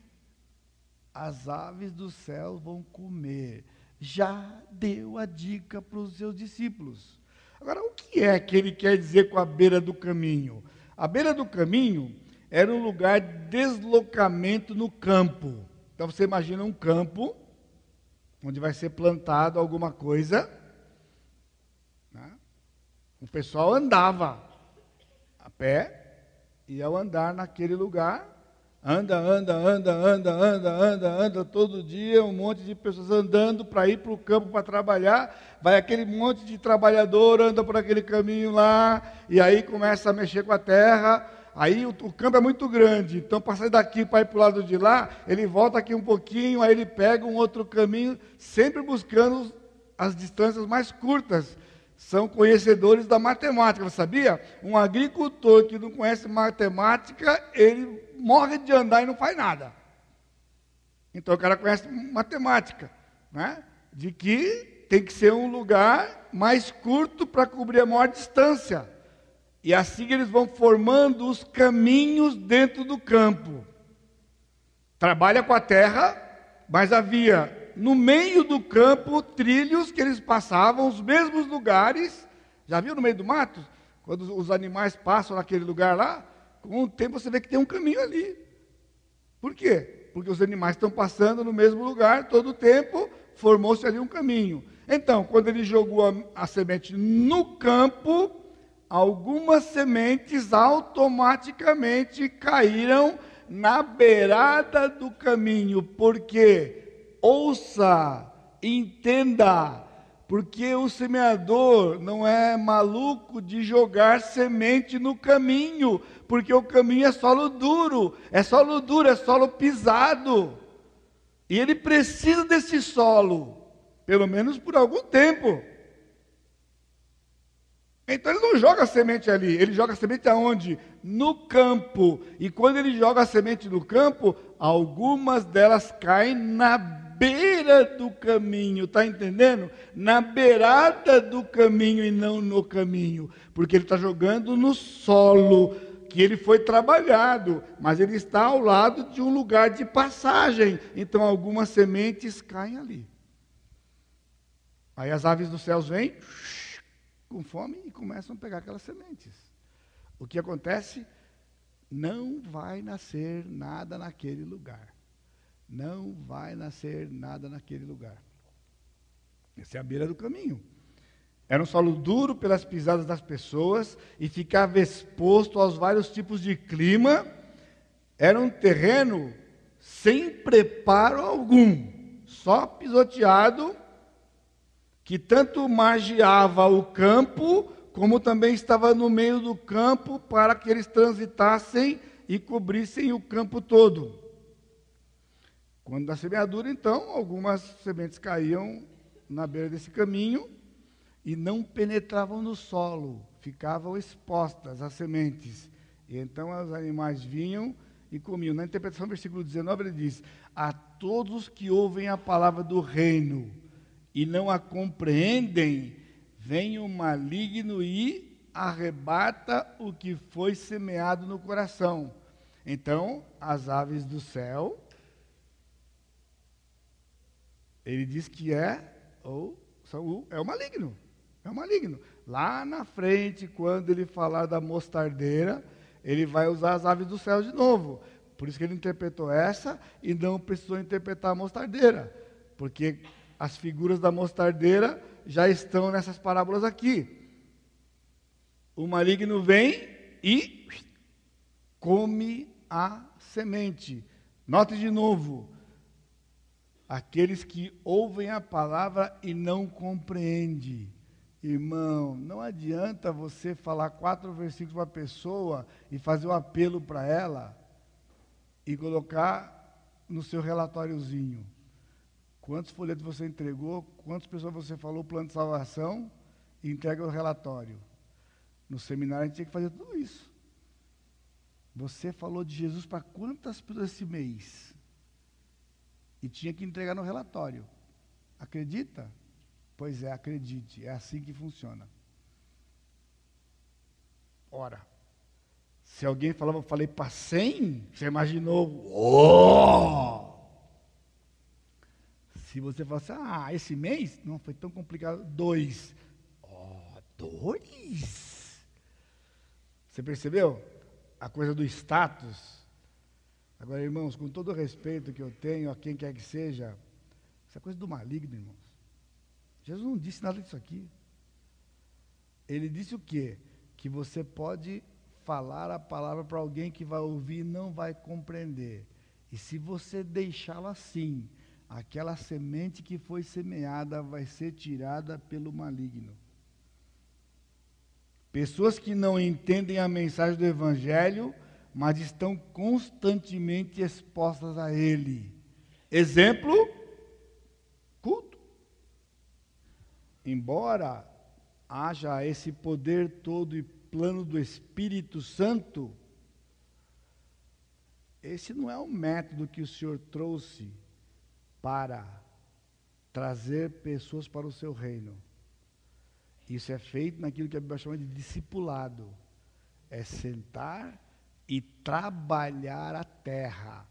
as aves do céu vão comer. Já deu a dica para os seus discípulos. Agora, o que é que ele quer dizer com a beira do caminho? A beira do caminho era um lugar de deslocamento no campo. Então você imagina um campo onde vai ser plantado alguma coisa. Né? O pessoal andava a pé, e ao andar naquele lugar, anda, anda, anda, anda, anda, anda, anda, todo dia, um monte de pessoas andando para ir para o campo para trabalhar, vai aquele monte de trabalhador, anda por aquele caminho lá, e aí começa a mexer com a terra, aí o, o campo é muito grande, então para sair daqui para ir para o lado de lá, ele volta aqui um pouquinho, aí ele pega um outro caminho, sempre buscando as distâncias mais curtas, são conhecedores da matemática, sabia? Um agricultor que não conhece matemática, ele morre de andar e não faz nada. Então o cara conhece matemática, né? de que tem que ser um lugar mais curto para cobrir a maior distância. E assim eles vão formando os caminhos dentro do campo. Trabalha com a terra, mas havia no meio do campo trilhos que eles passavam, os mesmos lugares. Já viu no meio do mato? Quando os animais passam naquele lugar lá, com o tempo você vê que tem um caminho ali. Por quê? Porque os animais estão passando no mesmo lugar todo o tempo, formou-se ali um caminho. Então, quando ele jogou a, a semente no campo, algumas sementes automaticamente caíram na beirada do caminho, porque ouça, entenda, porque o semeador não é maluco de jogar semente no caminho, porque o caminho é solo duro, é solo duro, é solo pisado. E ele precisa desse solo, pelo menos por algum tempo. Então ele não joga a semente ali, ele joga a semente aonde? No campo. E quando ele joga a semente no campo, algumas delas caem na beira do caminho, está entendendo? Na beirada do caminho e não no caminho, porque ele está jogando no solo que ele foi trabalhado, mas ele está ao lado de um lugar de passagem, então algumas sementes caem ali. Aí as aves dos céus vêm com fome e começam a pegar aquelas sementes. O que acontece? Não vai nascer nada naquele lugar. Não vai nascer nada naquele lugar. Essa é a beira do caminho. Era um solo duro pelas pisadas das pessoas e ficava exposto aos vários tipos de clima. Era um terreno sem preparo algum, só pisoteado que tanto margeava o campo, como também estava no meio do campo para que eles transitassem e cobrissem o campo todo. Quando da semeadura, então, algumas sementes caíam na beira desse caminho e não penetravam no solo, ficavam expostas as sementes. E então os animais vinham e comiam. Na interpretação do versículo 19, ele diz: A todos que ouvem a palavra do reino e não a compreendem, vem o maligno e arrebata o que foi semeado no coração. Então, as aves do céu, ele diz que é ou é o maligno. É o maligno. Lá na frente, quando ele falar da mostardeira, ele vai usar as aves do céu de novo. Por isso que ele interpretou essa e não precisou interpretar a mostardeira. Porque as figuras da mostardeira já estão nessas parábolas aqui. O maligno vem e come a semente. Note de novo: aqueles que ouvem a palavra e não compreendem. Irmão, não adianta você falar quatro versículos para a pessoa e fazer o um apelo para ela e colocar no seu relatóriozinho. Quantos folhetos você entregou, quantas pessoas você falou plano de salvação e entrega o relatório. No seminário a gente tinha que fazer tudo isso. Você falou de Jesus para quantas pessoas esse mês? E tinha que entregar no relatório. Acredita? Pois é, acredite, é assim que funciona. Ora, se alguém falava, eu falei para 100, você imaginou, oh! Se você falar assim, ah, esse mês não foi tão complicado, dois. Oh, dois? Você percebeu? A coisa do status. Agora, irmãos, com todo o respeito que eu tenho a quem quer que seja, essa coisa do maligno, irmãos. Jesus não disse nada disso aqui. Ele disse o quê? Que você pode falar a palavra para alguém que vai ouvir e não vai compreender. E se você deixá-lo assim, aquela semente que foi semeada vai ser tirada pelo maligno. Pessoas que não entendem a mensagem do Evangelho, mas estão constantemente expostas a ele. Exemplo: culto. Embora haja esse poder todo e plano do Espírito Santo, esse não é o método que o Senhor trouxe para trazer pessoas para o seu reino. Isso é feito naquilo que a Bíblia chama de discipulado. É sentar e trabalhar a terra.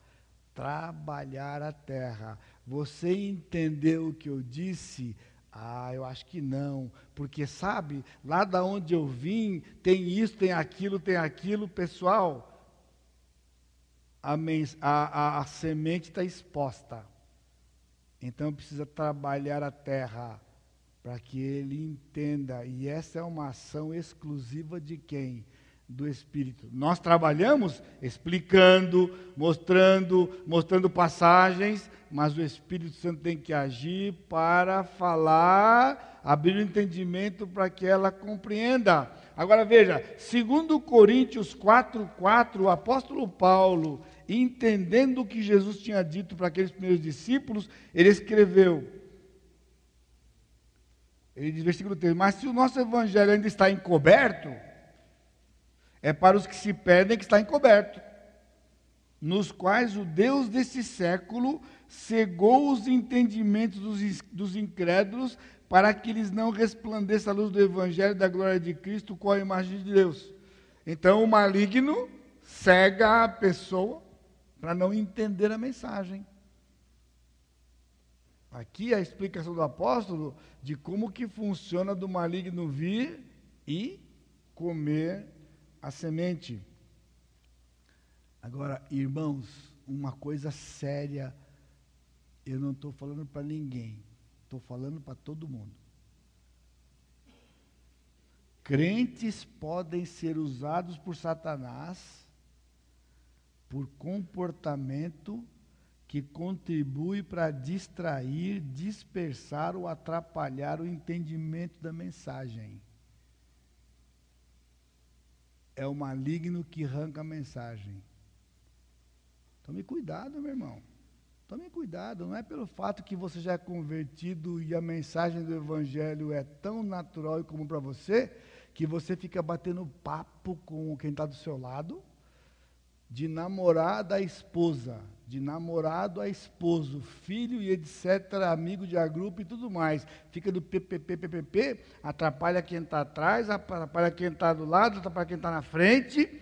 Trabalhar a terra. Você entendeu o que eu disse? Ah, eu acho que não, porque sabe, lá da onde eu vim, tem isso, tem aquilo, tem aquilo, pessoal. A, a, a, a semente está exposta. Então precisa trabalhar a terra para que ele entenda. E essa é uma ação exclusiva de quem? Do Espírito. Nós trabalhamos explicando, mostrando, mostrando passagens, mas o Espírito Santo tem que agir para falar, abrir o entendimento para que ela compreenda. Agora veja, segundo Coríntios 4:4, o apóstolo Paulo, entendendo o que Jesus tinha dito para aqueles primeiros discípulos, ele escreveu ele diz, versículo 3: Mas se o nosso evangelho ainda está encoberto, é para os que se perdem que está encoberto, nos quais o Deus desse século cegou os entendimentos dos, dos incrédulos, para que eles não resplandeça a luz do Evangelho da glória de Cristo com a imagem de Deus. Então o maligno cega a pessoa para não entender a mensagem. Aqui a explicação do apóstolo de como que funciona do maligno vir e comer a semente. Agora, irmãos, uma coisa séria, eu não estou falando para ninguém, estou falando para todo mundo. Crentes podem ser usados por Satanás por comportamento que contribui para distrair, dispersar ou atrapalhar o entendimento da mensagem é o maligno que arranca a mensagem. Tome cuidado, meu irmão. Tome cuidado, não é pelo fato que você já é convertido e a mensagem do Evangelho é tão natural e comum para você, que você fica batendo papo com quem está do seu lado, de namorada a esposa, de namorado a esposo, filho e etc., amigo de agrupo e tudo mais. Fica do PPP, PPP, atrapalha quem está atrás, atrapalha quem está do lado, atrapalha quem está na frente.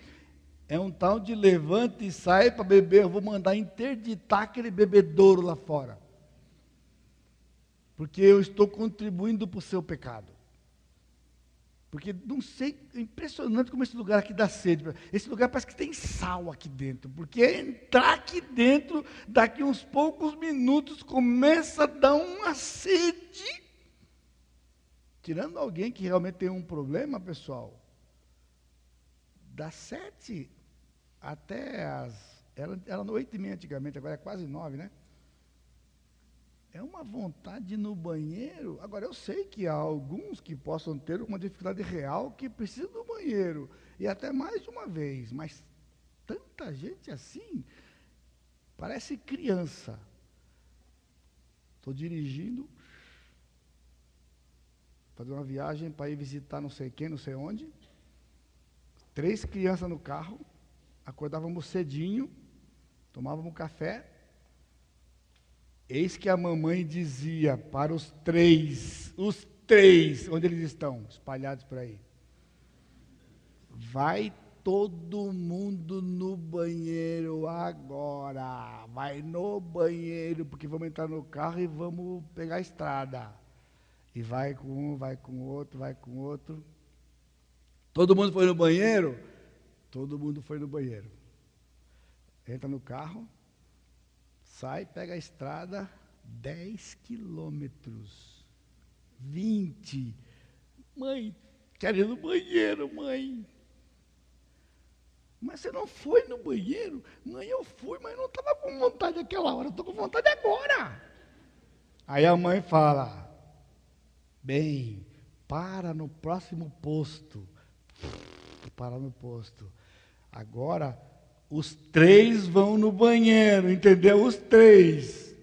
É um tal de levante e sai para beber. Eu vou mandar interditar aquele bebedouro lá fora. Porque eu estou contribuindo para o seu pecado. Porque não sei, é impressionante como esse lugar aqui dá sede. Esse lugar parece que tem sal aqui dentro. Porque entrar aqui dentro, daqui uns poucos minutos, começa a dar uma sede. Tirando alguém que realmente tem um problema, pessoal, das sete até as. Era, era oito e meia antigamente, agora é quase nove, né? É uma vontade no banheiro. Agora, eu sei que há alguns que possam ter uma dificuldade real que precisam do banheiro, e até mais de uma vez, mas tanta gente assim, parece criança. Estou dirigindo, fazer uma viagem para ir visitar não sei quem, não sei onde. Três crianças no carro, acordávamos cedinho, tomávamos café, Eis que a mamãe dizia para os três, os três, onde eles estão, espalhados por aí. Vai todo mundo no banheiro agora. Vai no banheiro, porque vamos entrar no carro e vamos pegar a estrada. E vai com um, vai com outro, vai com outro. Todo mundo foi no banheiro? Todo mundo foi no banheiro. Entra no carro, Sai, pega a estrada, 10 quilômetros. 20. Mãe, quero ir no banheiro, mãe. Mas você não foi no banheiro? Mãe, eu fui, mas não estava com vontade naquela hora, estou com vontade agora. Aí a mãe fala: Bem, para no próximo posto. Para no posto. Agora os três vão no banheiro, entendeu? Os três.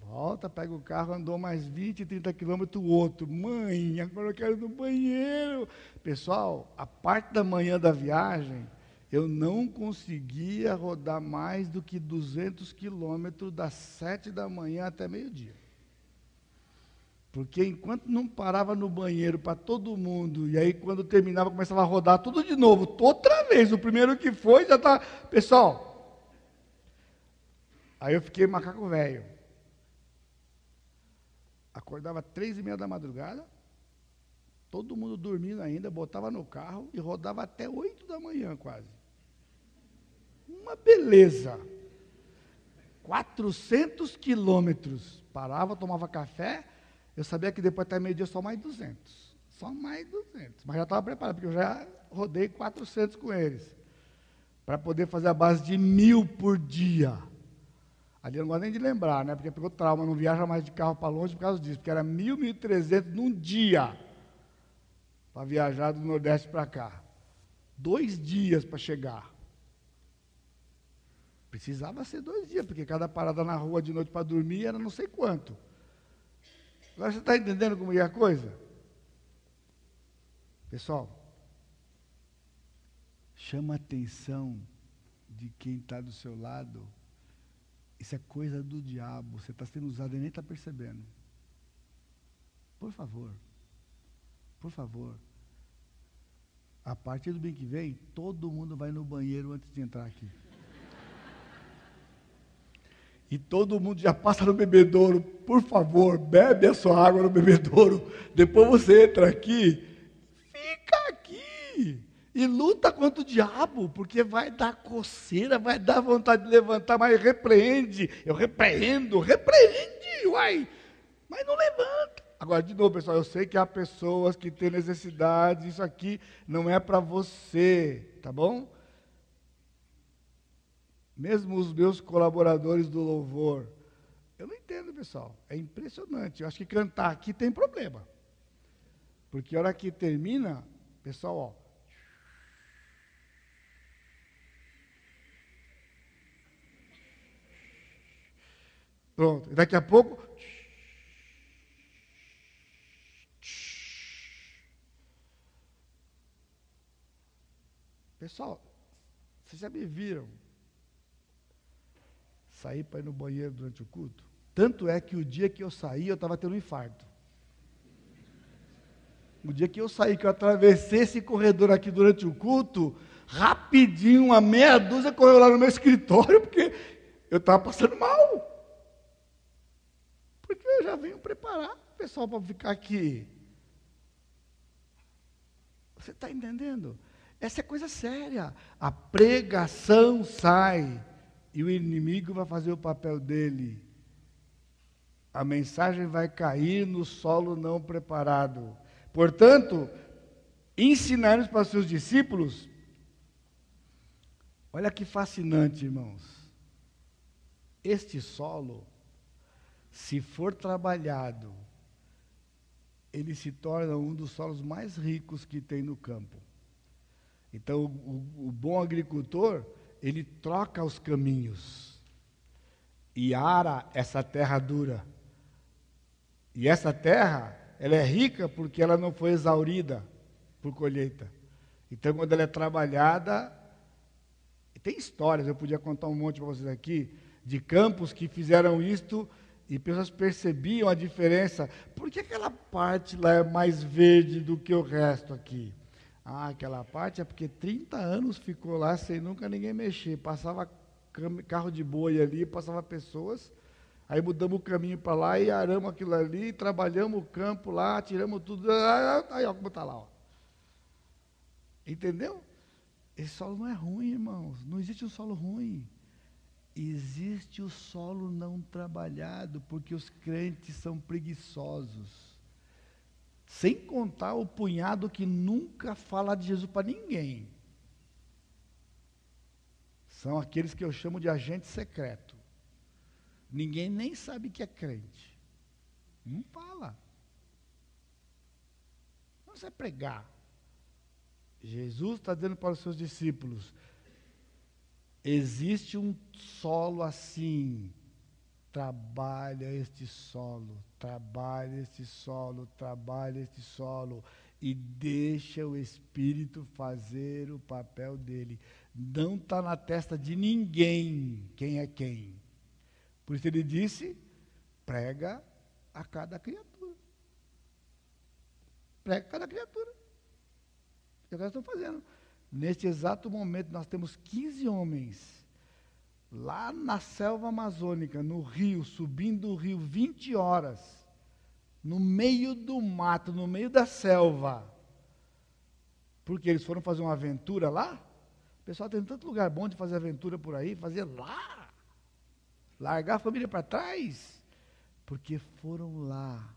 Volta, pega o carro, andou mais 20, 30 quilômetros, o outro. Mãe, agora eu quero ir no banheiro. Pessoal, a parte da manhã da viagem eu não conseguia rodar mais do que 200 quilômetros das sete da manhã até meio-dia. Porque enquanto não parava no banheiro para todo mundo, e aí quando terminava começava a rodar tudo de novo, outra vez, o primeiro que foi já está. Pessoal, aí eu fiquei macaco velho. Acordava três e meia da madrugada, todo mundo dormindo ainda, botava no carro e rodava até oito da manhã quase. Uma beleza. 400 quilômetros. Parava, tomava café, eu sabia que depois até meio-dia só mais 200. Só mais 200. Mas já estava preparado, porque eu já rodei 400 com eles. Para poder fazer a base de mil por dia. Ali eu não gosto nem de lembrar, né? Porque pegou trauma, não viaja mais de carro para longe por causa disso. Porque era mil, mil trezentos num dia. Para viajar do Nordeste para cá. Dois dias para chegar. Precisava ser dois dias, porque cada parada na rua de noite para dormir era não sei quanto. Agora você está entendendo como é a coisa? Pessoal, chama a atenção de quem está do seu lado. Isso é coisa do diabo. Você está sendo usado e nem está percebendo. Por favor. Por favor. A partir do bem que vem, todo mundo vai no banheiro antes de entrar aqui. E todo mundo já passa no bebedouro, por favor, bebe a sua água no bebedouro. Depois você entra aqui, fica aqui e luta contra o diabo, porque vai dar coceira, vai dar vontade de levantar, mas repreende. Eu repreendo, repreende, uai, mas não levanta. Agora, de novo, pessoal, eu sei que há pessoas que têm necessidade, isso aqui não é para você, tá bom? mesmo os meus colaboradores do louvor. Eu não entendo, pessoal. É impressionante. Eu acho que cantar aqui tem problema. Porque a hora que termina, pessoal, ó. Pronto. Daqui a pouco. Pessoal, vocês já me viram sair para ir no banheiro durante o culto. Tanto é que o dia que eu saí, eu estava tendo um infarto. O dia que eu saí, que eu atravessei esse corredor aqui durante o culto, rapidinho, uma meia dúzia correu lá no meu escritório, porque eu estava passando mal. Já venho preparar o pessoal para ficar aqui. Você está entendendo? Essa é coisa séria. A pregação sai e o inimigo vai fazer o papel dele. A mensagem vai cair no solo não preparado. Portanto, ensinar para os seus discípulos. Olha que fascinante, irmãos. Este solo, se for trabalhado, ele se torna um dos solos mais ricos que tem no campo. Então, o, o bom agricultor, ele troca os caminhos e ara essa terra dura. E essa terra, ela é rica porque ela não foi exaurida por colheita. Então, quando ela é trabalhada, tem histórias, eu podia contar um monte para vocês aqui, de campos que fizeram isto e pessoas percebiam a diferença. Por que aquela parte lá é mais verde do que o resto aqui? Ah, aquela parte é porque 30 anos ficou lá sem nunca ninguém mexer. Passava carro de boi ali, passava pessoas. Aí mudamos o caminho para lá e aramos aquilo ali, trabalhamos o campo lá, tiramos tudo. Aí, ó, como está lá. Ó. Entendeu? Esse solo não é ruim, irmãos. Não existe um solo ruim. Existe o solo não trabalhado, porque os crentes são preguiçosos. Sem contar o punhado que nunca fala de Jesus para ninguém. São aqueles que eu chamo de agente secreto. Ninguém nem sabe que é crente. Não fala. Não precisa pregar. Jesus está dizendo para os seus discípulos: existe um solo assim, trabalha este solo, trabalha este solo, trabalha este solo. e deixa o Espírito fazer o papel dele. Não está na testa de ninguém quem é quem. Por isso ele disse: prega a cada criatura. Prega a cada criatura. O que estamos fazendo? Neste exato momento, nós temos 15 homens lá na selva amazônica, no rio, subindo o rio 20 horas no meio do mato, no meio da selva. Porque eles foram fazer uma aventura lá. O pessoal tem tanto lugar bom de fazer aventura por aí, fazer lá. Largar a família para trás. Porque foram lá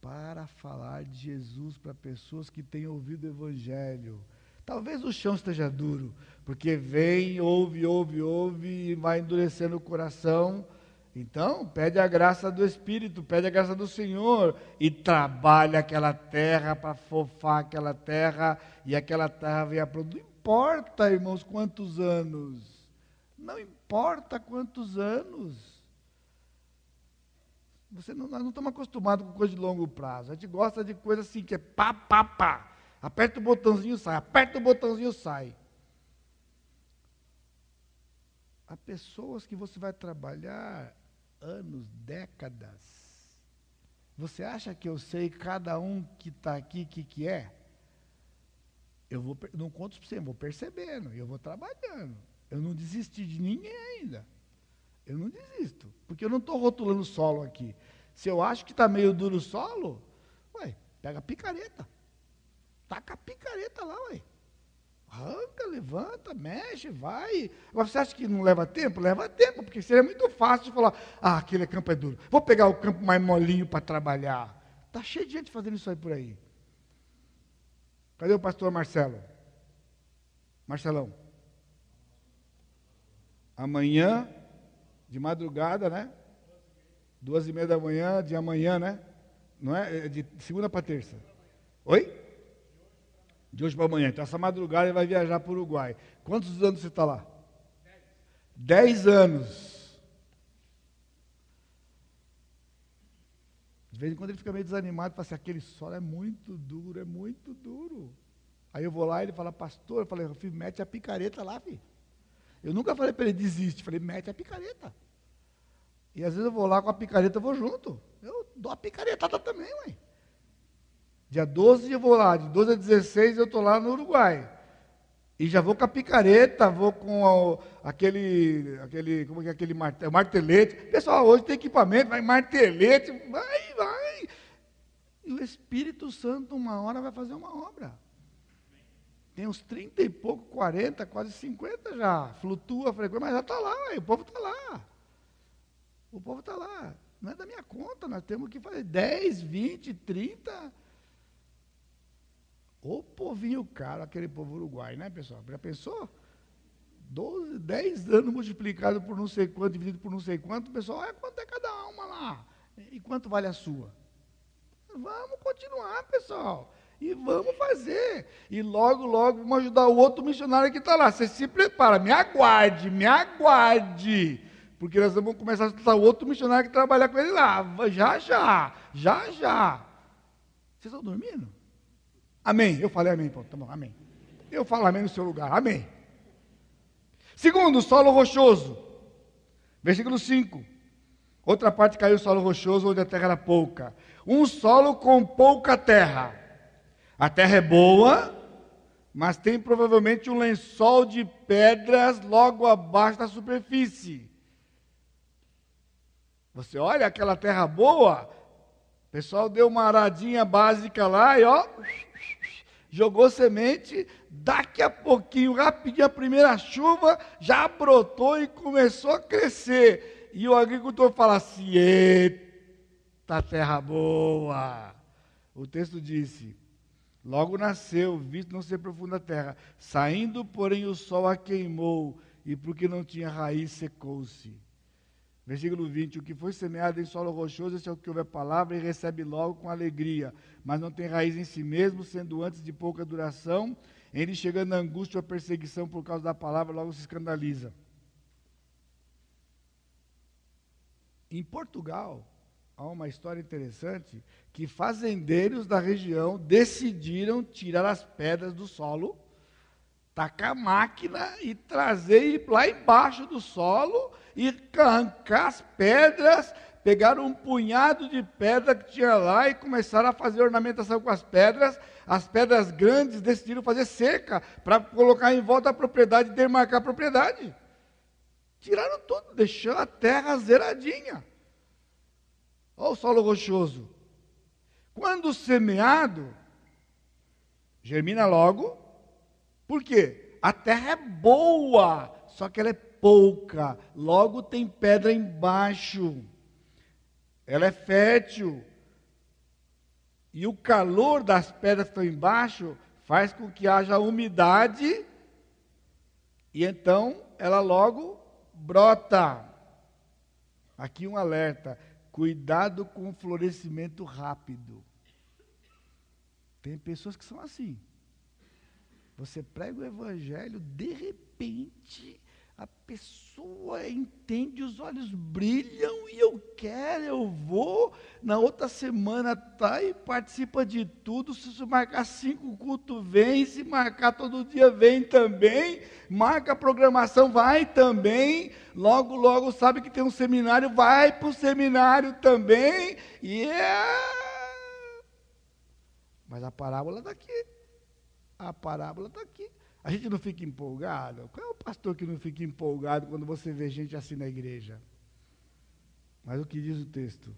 para falar de Jesus para pessoas que têm ouvido o Evangelho. Talvez o chão esteja duro, porque vem, ouve, ouve, ouve e vai endurecendo o coração então, pede a graça do Espírito, pede a graça do Senhor e trabalha aquela terra para fofar aquela terra e aquela terra venha produzir. Não importa, irmãos, quantos anos. Não importa quantos anos. Você não, nós não estamos acostumados com coisa de longo prazo. A gente gosta de coisa assim, que é pá, pá, pá. Aperta o botãozinho, sai. Aperta o botãozinho, sai. Há pessoas que você vai trabalhar anos, décadas. Você acha que eu sei cada um que está aqui o que, que é? Eu vou, não conto para você, eu vou percebendo, eu vou trabalhando. Eu não desisti de ninguém ainda. Eu não desisto, porque eu não estou rotulando solo aqui. Se eu acho que está meio duro o solo, ué, pega a picareta. Taca a picareta lá, ué. Arranca, levanta, mexe, vai. Agora você acha que não leva tempo? Leva tempo, porque seria muito fácil de falar, ah, aquele campo é duro. Vou pegar o campo mais molinho para trabalhar. Está cheio de gente fazendo isso aí por aí. Cadê o pastor Marcelo? Marcelão. Amanhã, de madrugada, né? Duas e meia da manhã, de amanhã, né? Não é? é de segunda para terça. Oi? De hoje para amanhã. Então, essa madrugada ele vai viajar para o Uruguai. Quantos anos você está lá? Dez. Dez anos. De vez em quando ele fica meio desanimado, fala assim, aquele solo é muito duro, é muito duro. Aí eu vou lá e ele fala, pastor, eu falei, filho, mete a picareta lá, filho. Eu nunca falei para ele desiste, falei, mete a picareta. E às vezes eu vou lá com a picareta, eu vou junto. Eu dou a picaretada também, mãe. Dia 12 eu vou lá, de 12 a 16 eu estou lá no Uruguai. E já vou com a picareta, vou com a, aquele, aquele, como é é aquele martelete. Pessoal, hoje tem equipamento, vai martelete, vai, vai. E o Espírito Santo, uma hora, vai fazer uma obra. Tem uns 30 e pouco, 40, quase 50 já. Flutua frequência, mas já está lá, o povo está lá. O povo está lá. Não é da minha conta, nós temos que fazer 10, 20, 30 o povinho caro, aquele povo uruguai, né, pessoal? Já pensou? 12, 10 anos multiplicado por não sei quanto, dividido por não sei quanto, pessoal, olha quanto é cada alma lá. E quanto vale a sua? Vamos continuar, pessoal. E vamos fazer. E logo, logo vamos ajudar o outro missionário que está lá. Você se prepara, me aguarde, me aguarde. Porque nós vamos começar a estudar o outro missionário que trabalha com ele lá. Já, já, já, já. Vocês estão dormindo? Amém. Eu falei amém, pronto, tá bom, amém. Eu falo amém no seu lugar, amém. Segundo, solo rochoso. Versículo 5. Outra parte caiu solo rochoso, onde a terra era pouca. Um solo com pouca terra. A terra é boa, mas tem provavelmente um lençol de pedras logo abaixo da superfície. Você olha aquela terra boa, o pessoal deu uma aradinha básica lá e ó, jogou semente, daqui a pouquinho, rapidinho, a primeira chuva já brotou e começou a crescer. E o agricultor fala assim: eita, terra boa. O texto disse: Logo nasceu, visto não ser profunda a terra, saindo, porém, o sol a queimou, e porque não tinha raiz, secou-se. Versículo 20: O que foi semeado em solo rochoso, esse é o que ouve a palavra e recebe logo com alegria, mas não tem raiz em si mesmo, sendo antes de pouca duração, ele chegando à angústia ou à perseguição por causa da palavra, logo se escandaliza. Em Portugal, há uma história interessante que fazendeiros da região decidiram tirar as pedras do solo, tacar a máquina e trazer lá embaixo do solo e arrancar as pedras, pegaram um punhado de pedra que tinha lá e começaram a fazer ornamentação com as pedras. As pedras grandes decidiram fazer cerca para colocar em volta a propriedade e demarcar a propriedade. Tiraram tudo, deixando a terra zeradinha. Olha o solo rochoso. Quando semeado, germina logo. Por quê? A terra é boa, só que ela é pouca. Logo tem pedra embaixo. Ela é fértil. E o calor das pedras que estão embaixo faz com que haja umidade. E então ela logo brota. Aqui um alerta. Cuidado com o florescimento rápido. Tem pessoas que são assim. Você prega o evangelho, de repente a pessoa entende, os olhos brilham e eu quero, eu vou. Na outra semana tá e participa de tudo. Se marcar cinco cultos, vem. Se marcar todo dia, vem também. Marca a programação, vai também. Logo, logo sabe que tem um seminário, vai para o seminário também. E é. Mas a parábola está aqui. A parábola está aqui. A gente não fica empolgado? Qual é o pastor que não fica empolgado quando você vê gente assim na igreja? Mas o que diz o texto?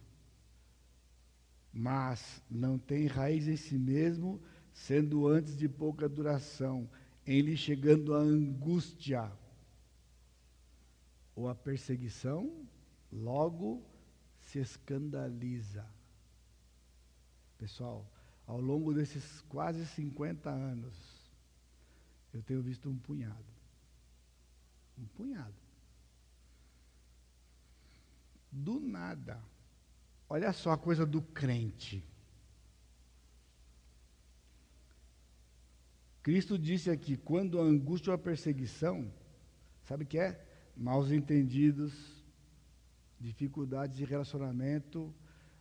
Mas não tem raiz em si mesmo, sendo antes de pouca duração, em lhe chegando a angústia ou a perseguição, logo se escandaliza. Pessoal, ao longo desses quase 50 anos, eu tenho visto um punhado. Um punhado. Do nada. Olha só a coisa do crente. Cristo disse aqui: quando a angústia ou a perseguição, sabe o que é? Maus entendidos, dificuldades de relacionamento,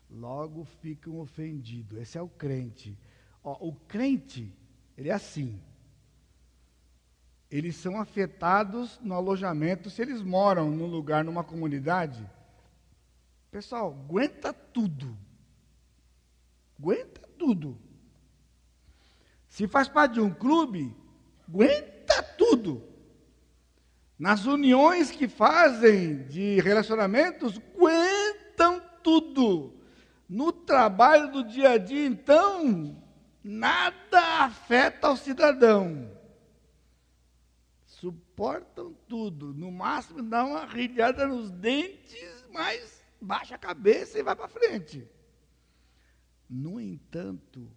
logo ficam ofendidos. Esse é o crente. Ó, o crente, ele é assim eles são afetados no alojamento se eles moram num lugar, numa comunidade. Pessoal, aguenta tudo. Aguenta tudo. Se faz parte de um clube, aguenta tudo. Nas uniões que fazem de relacionamentos, aguentam tudo. No trabalho do dia a dia, então, nada afeta o cidadão suportam tudo. No máximo, dá uma rilhada nos dentes, mas baixa a cabeça e vai para frente. No entanto,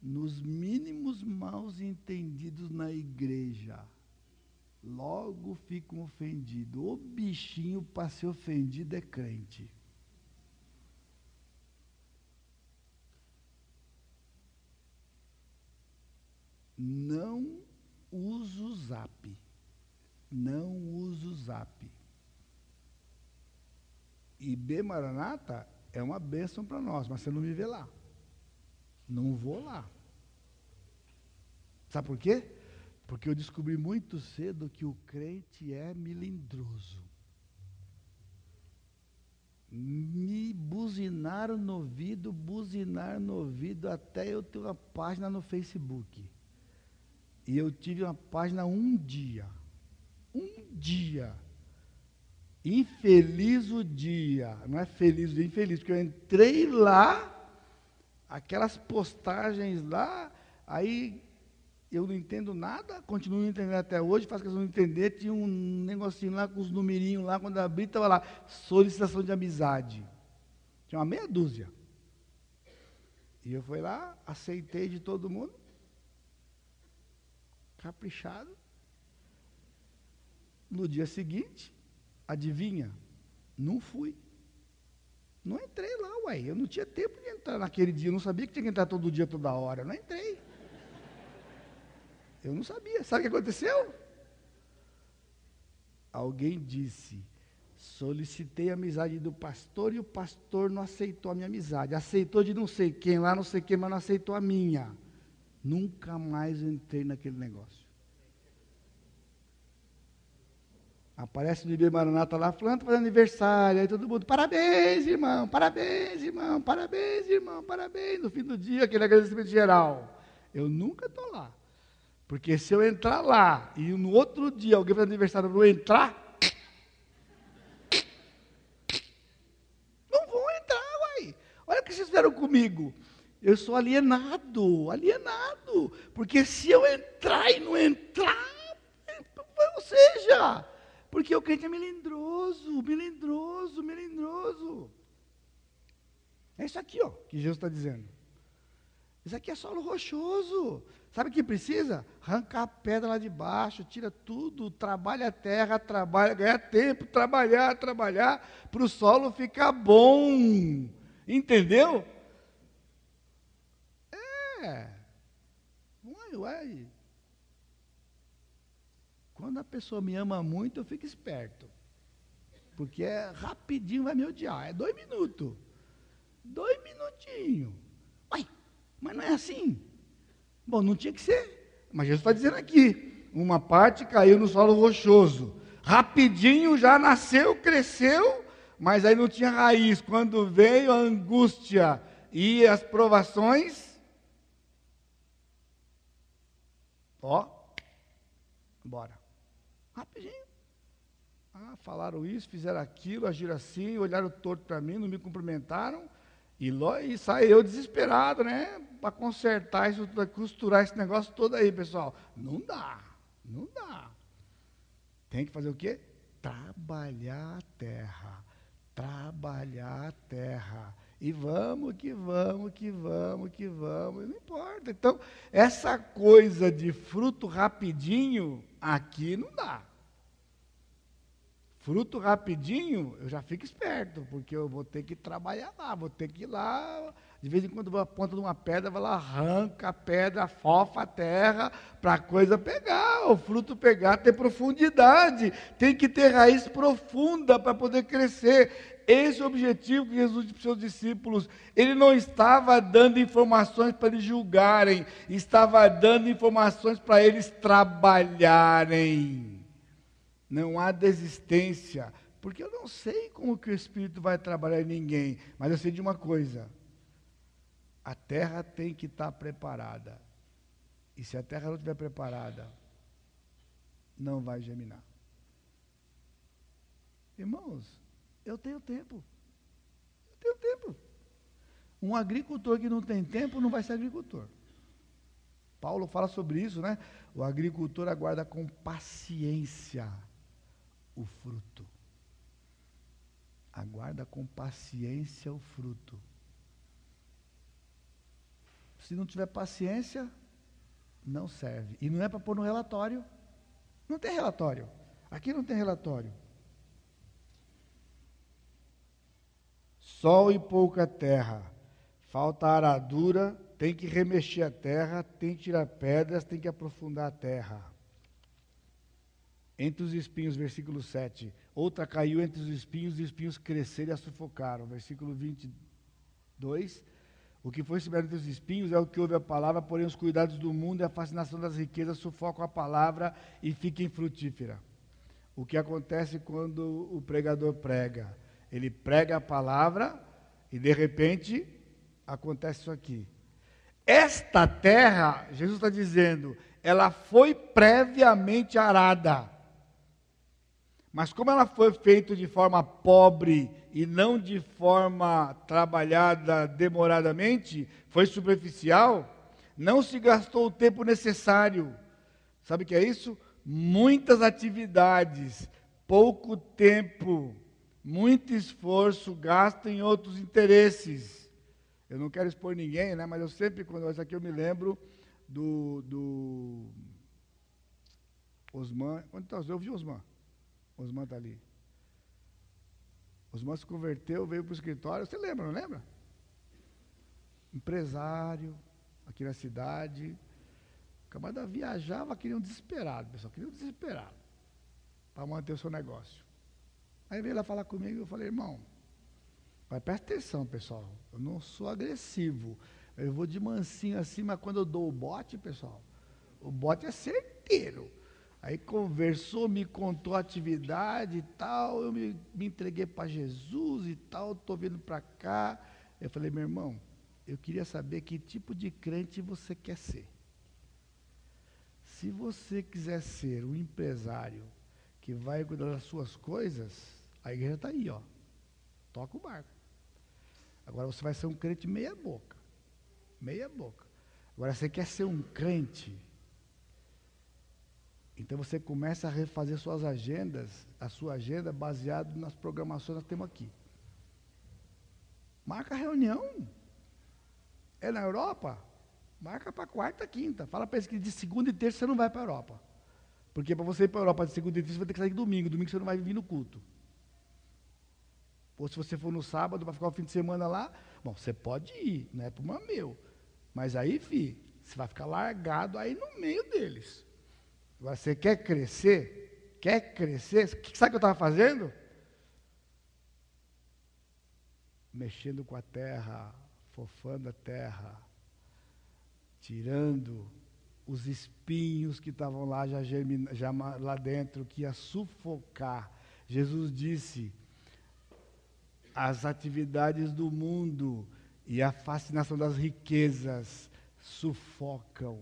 nos mínimos maus entendidos na igreja, logo ficam ofendidos. O bichinho para ser ofendido é crente. Não uso o zap. Não uso o zap. E B Maranata é uma bênção para nós, mas você não me vê lá. Não vou lá. Sabe por quê? Porque eu descobri muito cedo que o crente é milindroso. Me buzinaram no ouvido, buzinaram no ouvido, até eu ter uma página no Facebook. E eu tive uma página um dia. Um dia. Infeliz o dia. Não é feliz o dia, infeliz, porque eu entrei lá, aquelas postagens lá, aí eu não entendo nada, continuo não entendendo até hoje, faço questão de entender, tinha um negocinho lá com os numerinhos lá, quando abri, estava lá, solicitação de amizade. Tinha uma meia dúzia. E eu fui lá, aceitei de todo mundo, caprichado. No dia seguinte, adivinha? Não fui. Não entrei lá, ué. Eu não tinha tempo de entrar naquele dia. Eu não sabia que tinha que entrar todo dia, toda hora. Eu não entrei. Eu não sabia. Sabe o que aconteceu? Alguém disse: Solicitei a amizade do pastor e o pastor não aceitou a minha amizade. Aceitou de não sei quem lá, não sei quem, mas não aceitou a minha. Nunca mais entrei naquele negócio. Aparece no IB Maranata lá, fulano fazendo aniversário, aí todo mundo, parabéns, irmão, parabéns, irmão, parabéns, irmão, parabéns. No fim do dia, aquele agradecimento geral. Eu nunca estou lá. Porque se eu entrar lá e no outro dia alguém faz aniversário eu não entrar, não vou entrar, uai. Olha o que vocês fizeram comigo. Eu sou alienado, alienado. Porque se eu entrar e não entrar, ou seja, porque o crente é melindroso, melindroso, melindroso. É isso aqui, ó, que Jesus está dizendo. Isso aqui é solo rochoso. Sabe o que precisa? Arrancar a pedra lá de baixo, tira tudo, trabalha a terra, trabalha, ganha tempo, trabalhar, trabalhar, para o solo ficar bom. Entendeu? É. Uai, uai. Quando a pessoa me ama muito, eu fico esperto. Porque é rapidinho vai me odiar. É dois minutos. Dois minutinhos. Uai, mas não é assim. Bom, não tinha que ser. Mas Jesus está dizendo aqui: uma parte caiu no solo rochoso. Rapidinho já nasceu, cresceu, mas aí não tinha raiz. Quando veio a angústia e as provações, ó, bora. Rapidinho. Ah, falaram isso, fizeram aquilo, agiram assim, olharam torto para mim, não me cumprimentaram. E, e saí eu desesperado, né? Para consertar isso, para costurar esse negócio todo aí, pessoal. Não dá, não dá. Tem que fazer o quê? Trabalhar a terra. Trabalhar a terra. E vamos que vamos, que vamos, que vamos, não importa. Então, essa coisa de fruto rapidinho, aqui não dá. Fruto rapidinho, eu já fico esperto, porque eu vou ter que trabalhar lá, vou ter que ir lá. De vez em quando vou à ponta de uma pedra, vai lá, arranca a pedra, fofa a terra, para a coisa pegar, o fruto pegar, ter profundidade, tem que ter raiz profunda para poder crescer. Esse objetivo que Jesus disse para os seus discípulos. Ele não estava dando informações para eles julgarem, estava dando informações para eles trabalharem não há desistência, porque eu não sei como que o Espírito vai trabalhar em ninguém, mas eu sei de uma coisa: a terra tem que estar preparada. E se a terra não estiver preparada, não vai germinar. Irmãos, eu tenho tempo. Eu tenho tempo. Um agricultor que não tem tempo não vai ser agricultor. Paulo fala sobre isso, né? O agricultor aguarda com paciência o fruto. Aguarda com paciência o fruto. Se não tiver paciência, não serve. E não é para pôr no relatório. Não tem relatório. Aqui não tem relatório. Sol e pouca terra. Falta aradura, tem que remexer a terra, tem que tirar pedras, tem que aprofundar a terra entre os espinhos, versículo 7. Outra caiu entre os espinhos, e os espinhos cresceram e a sufocaram. Versículo 22. O que foi semeado entre os espinhos é o que ouve a palavra, porém os cuidados do mundo e a fascinação das riquezas sufocam a palavra e fica infrutífera. O que acontece quando o pregador prega? Ele prega a palavra e de repente acontece isso aqui. Esta terra, Jesus está dizendo, ela foi previamente arada. Mas como ela foi feita de forma pobre e não de forma trabalhada demoradamente, foi superficial, não se gastou o tempo necessário. Sabe o que é isso? Muitas atividades, pouco tempo, muito esforço gasto em outros interesses. Eu não quero expor ninguém, né? Mas eu sempre, quando isso aqui eu me lembro do, do Osman. Quantas eu vi Osman? Osman está ali. Osman se converteu, veio para o escritório. Você lembra, não lembra? Empresário, aqui na cidade. O camarada viajava, queria um desesperado, pessoal, queria um desesperado para manter o seu negócio. Aí veio lá falar comigo e eu falei, irmão, mas presta atenção, pessoal. Eu não sou agressivo. Eu vou de mansinho assim, mas quando eu dou o bote, pessoal, o bote é certeiro. Aí conversou, me contou a atividade e tal, eu me, me entreguei para Jesus e tal, estou vindo para cá. Eu falei, meu irmão, eu queria saber que tipo de crente você quer ser. Se você quiser ser um empresário que vai cuidar das suas coisas, a igreja está aí, ó. Toca o barco. Agora você vai ser um crente meia boca. Meia boca. Agora você quer ser um crente. Então você começa a refazer suas agendas, a sua agenda baseado nas programações que nós temos aqui. Marca a reunião. É na Europa? Marca para quarta, quinta. Fala para eles que de segunda e terça você não vai para a Europa. Porque para você ir para a Europa de segunda e terça, você vai ter que sair domingo. Domingo você não vai vir no culto. Ou se você for no sábado para ficar o fim de semana lá, bom, você pode ir, não é problema meu. Mas aí, fi, você vai ficar largado aí no meio deles. Agora, você quer crescer? Quer crescer? Sabe o que eu estava fazendo? Mexendo com a terra, fofando a terra, tirando os espinhos que estavam lá já, germina, já lá dentro, que ia sufocar. Jesus disse: as atividades do mundo e a fascinação das riquezas sufocam.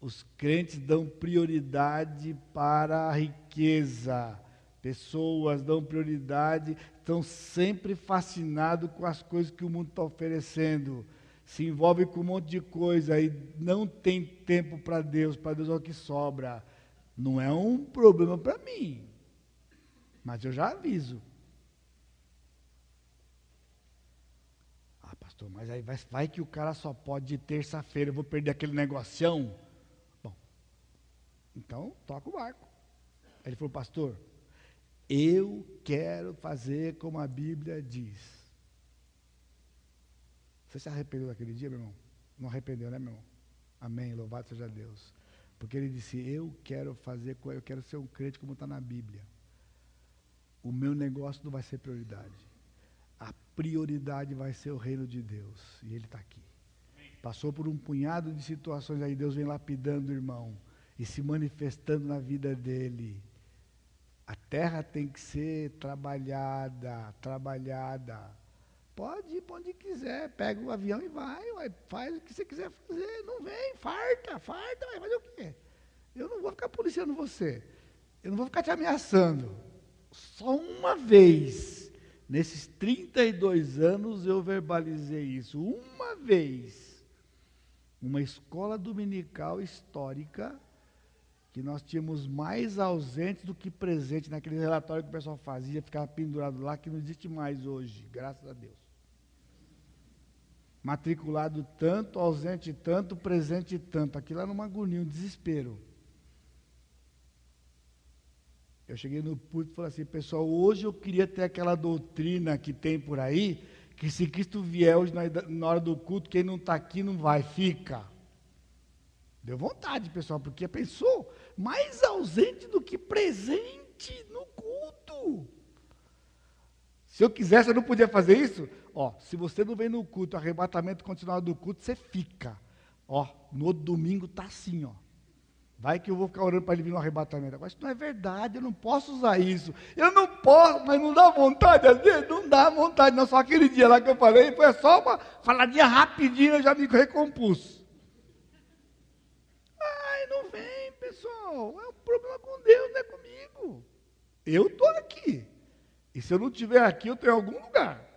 Os crentes dão prioridade para a riqueza. Pessoas dão prioridade, estão sempre fascinados com as coisas que o mundo está oferecendo. Se envolve com um monte de coisa e não tem tempo para Deus, para Deus é o que sobra. Não é um problema para mim. Mas eu já aviso. Pastor, mas aí vai, vai que o cara só pode de terça-feira, eu vou perder aquele negocião. Bom, então toca o barco. Ele falou, pastor, eu quero fazer como a Bíblia diz. Você se arrependeu daquele dia, meu irmão? Não arrependeu, né, meu irmão? Amém, louvado seja Deus. Porque ele disse, eu quero fazer, eu quero ser um crente como está na Bíblia. O meu negócio não vai ser prioridade a prioridade vai ser o reino de Deus. E ele está aqui. Passou por um punhado de situações aí, Deus vem lapidando o irmão e se manifestando na vida dele. A terra tem que ser trabalhada, trabalhada. Pode ir para onde quiser, pega o avião e vai, vai, faz o que você quiser fazer. Não vem, farta, farta, vai fazer o quê? Eu não vou ficar policiando você. Eu não vou ficar te ameaçando. Só uma vez Nesses 32 anos eu verbalizei isso uma vez. Uma escola dominical histórica que nós tínhamos mais ausentes do que presente naquele relatório que o pessoal fazia, ficava pendurado lá, que não existe mais hoje, graças a Deus. Matriculado tanto, ausente tanto, presente tanto. Aquilo era uma agonia, um desespero. Eu cheguei no púlpito e falei assim, pessoal, hoje eu queria ter aquela doutrina que tem por aí, que se Cristo vier hoje na hora do culto, quem não está aqui não vai, fica. Deu vontade, pessoal, porque pensou, mais ausente do que presente no culto. Se eu quisesse, eu não podia fazer isso. Ó, se você não vem no culto, arrebatamento continuado do culto, você fica. Ó, no domingo tá assim, ó. Vai que eu vou ficar orando para ele vir no arrebatamento. Agora, isso não é verdade, eu não posso usar isso. Eu não posso, mas não dá vontade, às vezes não dá vontade. Não, só aquele dia lá que eu falei, foi só uma faladinha rapidinho, eu já me recompus. Ai, não vem, pessoal. É um problema com Deus, não é comigo. Eu estou aqui. E se eu não estiver aqui, eu estou em algum lugar.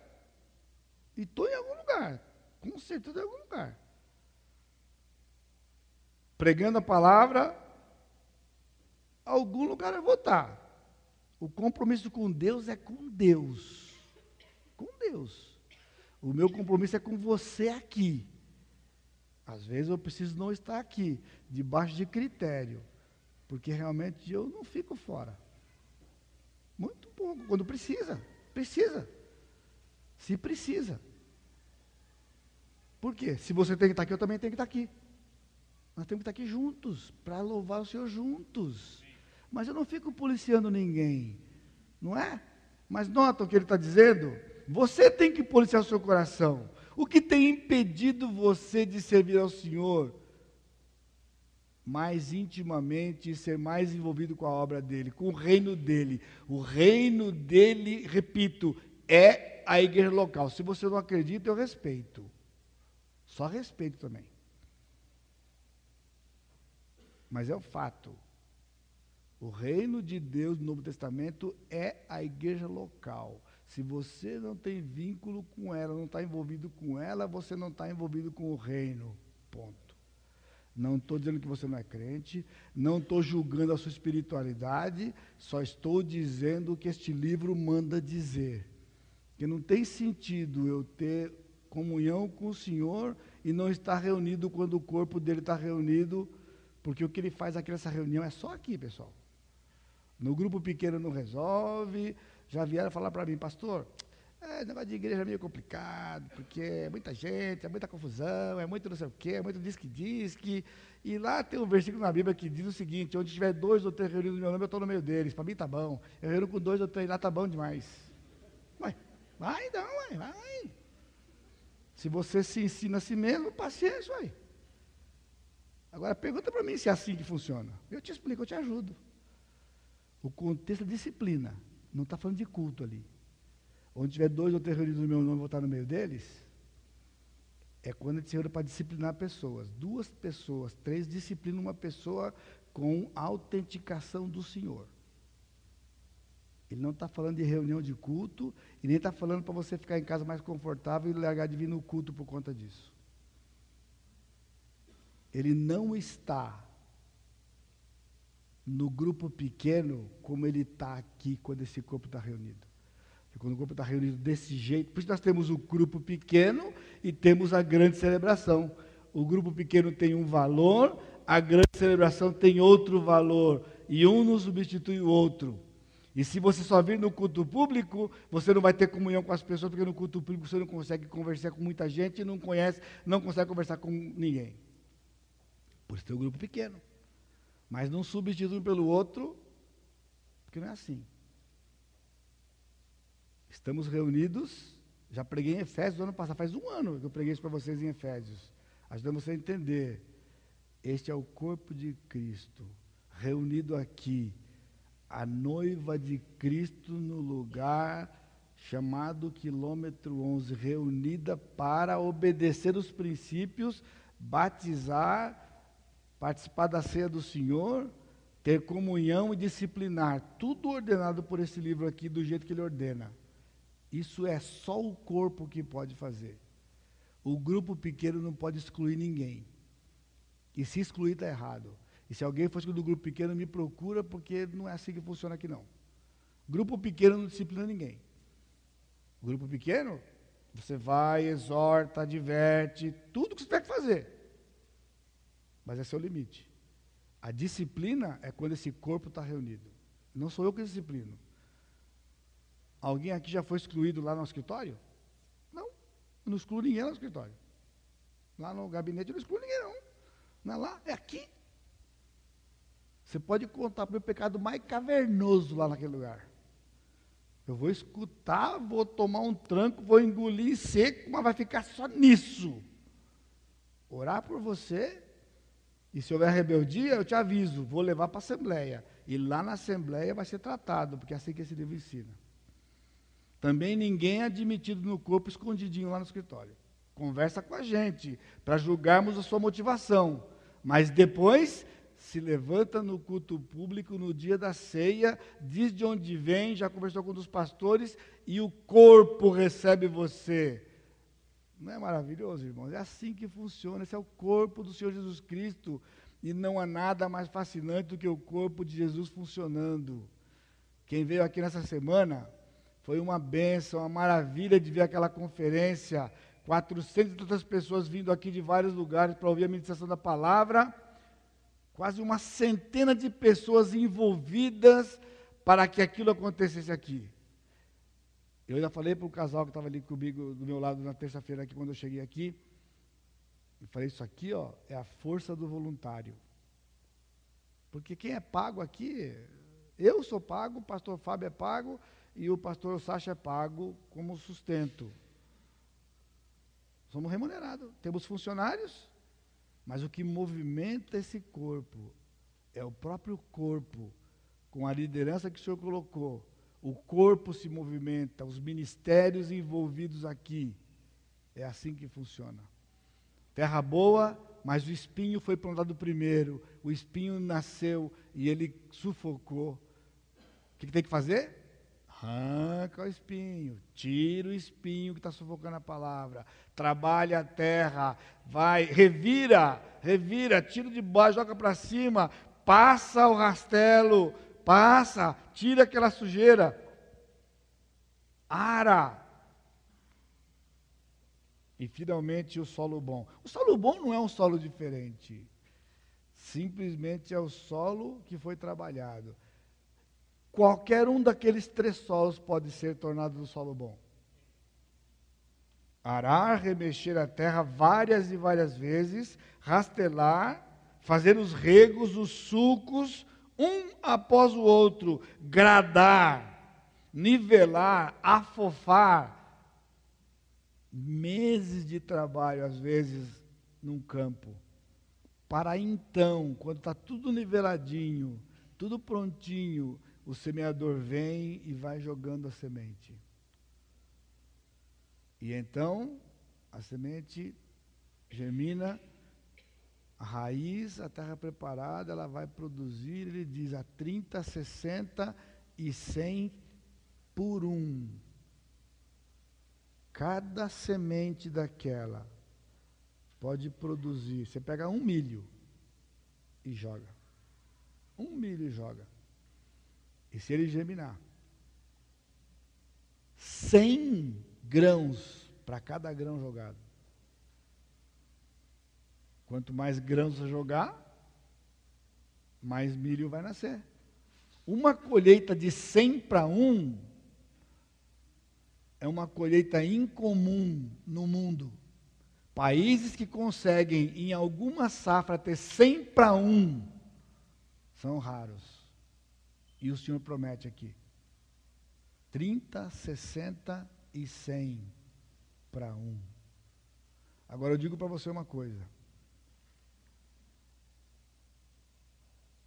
E estou em algum lugar. Com certeza em algum lugar pregando a palavra, algum lugar eu vou estar. O compromisso com Deus é com Deus. Com Deus. O meu compromisso é com você aqui. Às vezes eu preciso não estar aqui, debaixo de critério, porque realmente eu não fico fora. Muito pouco, quando precisa. Precisa. Se precisa. Por quê? Se você tem que estar aqui, eu também tenho que estar aqui. Nós temos que estar aqui juntos, para louvar o Senhor juntos. Mas eu não fico policiando ninguém. Não é? Mas nota o que ele está dizendo? Você tem que policiar o seu coração. O que tem impedido você de servir ao Senhor mais intimamente e ser mais envolvido com a obra dele, com o reino dele? O reino dele, repito, é a igreja local. Se você não acredita, eu respeito. Só respeito também. Mas é o fato. O reino de Deus no Novo Testamento é a igreja local. Se você não tem vínculo com ela, não está envolvido com ela, você não está envolvido com o reino. Ponto. Não estou dizendo que você não é crente, não estou julgando a sua espiritualidade, só estou dizendo o que este livro manda dizer. Que não tem sentido eu ter comunhão com o Senhor e não estar reunido quando o corpo dele está reunido, porque o que ele faz aqui nessa reunião é só aqui, pessoal. No grupo pequeno não resolve. Já vieram falar para mim, pastor, é, negócio de igreja é meio complicado, porque é muita gente, é muita confusão, é muito não sei o quê, é muito disque-disque. E lá tem um versículo na Bíblia que diz o seguinte: onde tiver dois ou três reunidos no meu nome, eu estou no meio deles. Para mim tá bom. Eu reúno com dois ou três lá, tá bom demais. Vai, vai então, vai, vai. Se você se ensina a si mesmo, paciência, vai. Agora pergunta para mim se é assim que funciona. Eu te explico, eu te ajudo. O contexto é disciplina. Não está falando de culto ali. Onde tiver dois ou três reunidos no meu nome, vou estar no meio deles. É quando a gente se reúne para disciplinar pessoas. Duas pessoas, três disciplinam uma pessoa com autenticação do Senhor. Ele não está falando de reunião de culto e nem está falando para você ficar em casa mais confortável e largar de vir no culto por conta disso. Ele não está no grupo pequeno como ele está aqui quando esse corpo está reunido. E quando o corpo está reunido desse jeito, por isso nós temos o grupo pequeno e temos a grande celebração. O grupo pequeno tem um valor, a grande celebração tem outro valor, e um não substitui o outro. E se você só vir no culto público, você não vai ter comunhão com as pessoas, porque no culto público você não consegue conversar com muita gente, não conhece, não consegue conversar com ninguém. Por isso tem um grupo pequeno. Mas não substitui um pelo outro, porque não é assim. Estamos reunidos, já preguei em Efésios no ano passado, faz um ano que eu preguei isso para vocês em Efésios, ajudando você a entender. Este é o corpo de Cristo, reunido aqui, a noiva de Cristo no lugar chamado quilômetro 11, reunida para obedecer os princípios, batizar participar da ceia do Senhor, ter comunhão e disciplinar, tudo ordenado por esse livro aqui do jeito que ele ordena. Isso é só o corpo que pode fazer. O grupo pequeno não pode excluir ninguém. E se excluir está errado. E se alguém for do grupo pequeno, me procura, porque não é assim que funciona aqui não. Grupo pequeno não disciplina ninguém. Grupo pequeno, você vai, exorta, adverte, tudo que você tem que fazer. Mas esse é o limite. A disciplina é quando esse corpo está reunido. Não sou eu que disciplino. Alguém aqui já foi excluído lá no escritório? Não. Não excluo ninguém no escritório. Lá no gabinete eu não excluo ninguém, não. Não é lá, é aqui. Você pode contar o meu pecado mais cavernoso lá naquele lugar. Eu vou escutar, vou tomar um tranco, vou engolir seco, mas vai ficar só nisso. Orar por você e se houver rebeldia, eu te aviso, vou levar para a Assembleia. E lá na Assembleia vai ser tratado, porque é assim que esse livro ensina. Também ninguém é admitido no corpo escondidinho lá no escritório. Conversa com a gente, para julgarmos a sua motivação. Mas depois se levanta no culto público no dia da ceia, diz de onde vem, já conversou com um dos pastores, e o corpo recebe você. Não é maravilhoso, irmãos? É assim que funciona. Esse é o corpo do Senhor Jesus Cristo. E não há nada mais fascinante do que o corpo de Jesus funcionando. Quem veio aqui nessa semana foi uma benção, uma maravilha de ver aquela conferência. 400 e tantas pessoas vindo aqui de vários lugares para ouvir a ministração da palavra. Quase uma centena de pessoas envolvidas para que aquilo acontecesse aqui. Eu ainda falei para o casal que estava ali comigo, do meu lado, na terça-feira, aqui, quando eu cheguei aqui. Eu falei, isso aqui ó, é a força do voluntário. Porque quem é pago aqui Eu sou pago, o pastor Fábio é pago e o pastor Sacha é pago como sustento. Somos remunerados. Temos funcionários, mas o que movimenta esse corpo é o próprio corpo, com a liderança que o Senhor colocou. O corpo se movimenta, os ministérios envolvidos aqui. É assim que funciona. Terra boa, mas o espinho foi plantado primeiro. O espinho nasceu e ele sufocou. O que, que tem que fazer? Arranca o espinho, tira o espinho que está sufocando a palavra, trabalha a terra, vai, revira, revira, tira de baixo, joga para cima, passa o rastelo, passa, tira aquela sujeira, ara. E finalmente o solo bom. O solo bom não é um solo diferente, simplesmente é o solo que foi trabalhado. Qualquer um daqueles três solos pode ser tornado do solo bom. Arar, remexer a terra várias e várias vezes, rastelar, fazer os regos, os sulcos, um após o outro, gradar, nivelar, afofar. Meses de trabalho, às vezes, num campo. Para então, quando está tudo niveladinho, tudo prontinho, o semeador vem e vai jogando a semente. E então a semente germina, a raiz, a terra preparada, ela vai produzir, ele diz, a 30, 60 e 100 por um. Cada semente daquela pode produzir. Você pega um milho e joga. Um milho e joga. E se ele germinar, 100 grãos para cada grão jogado. Quanto mais grãos você jogar, mais milho vai nascer. Uma colheita de 100 para 1 é uma colheita incomum no mundo. Países que conseguem em alguma safra ter 100 para 1 são raros. E o Senhor promete aqui: 30, 60 e 100 para um. Agora eu digo para você uma coisa.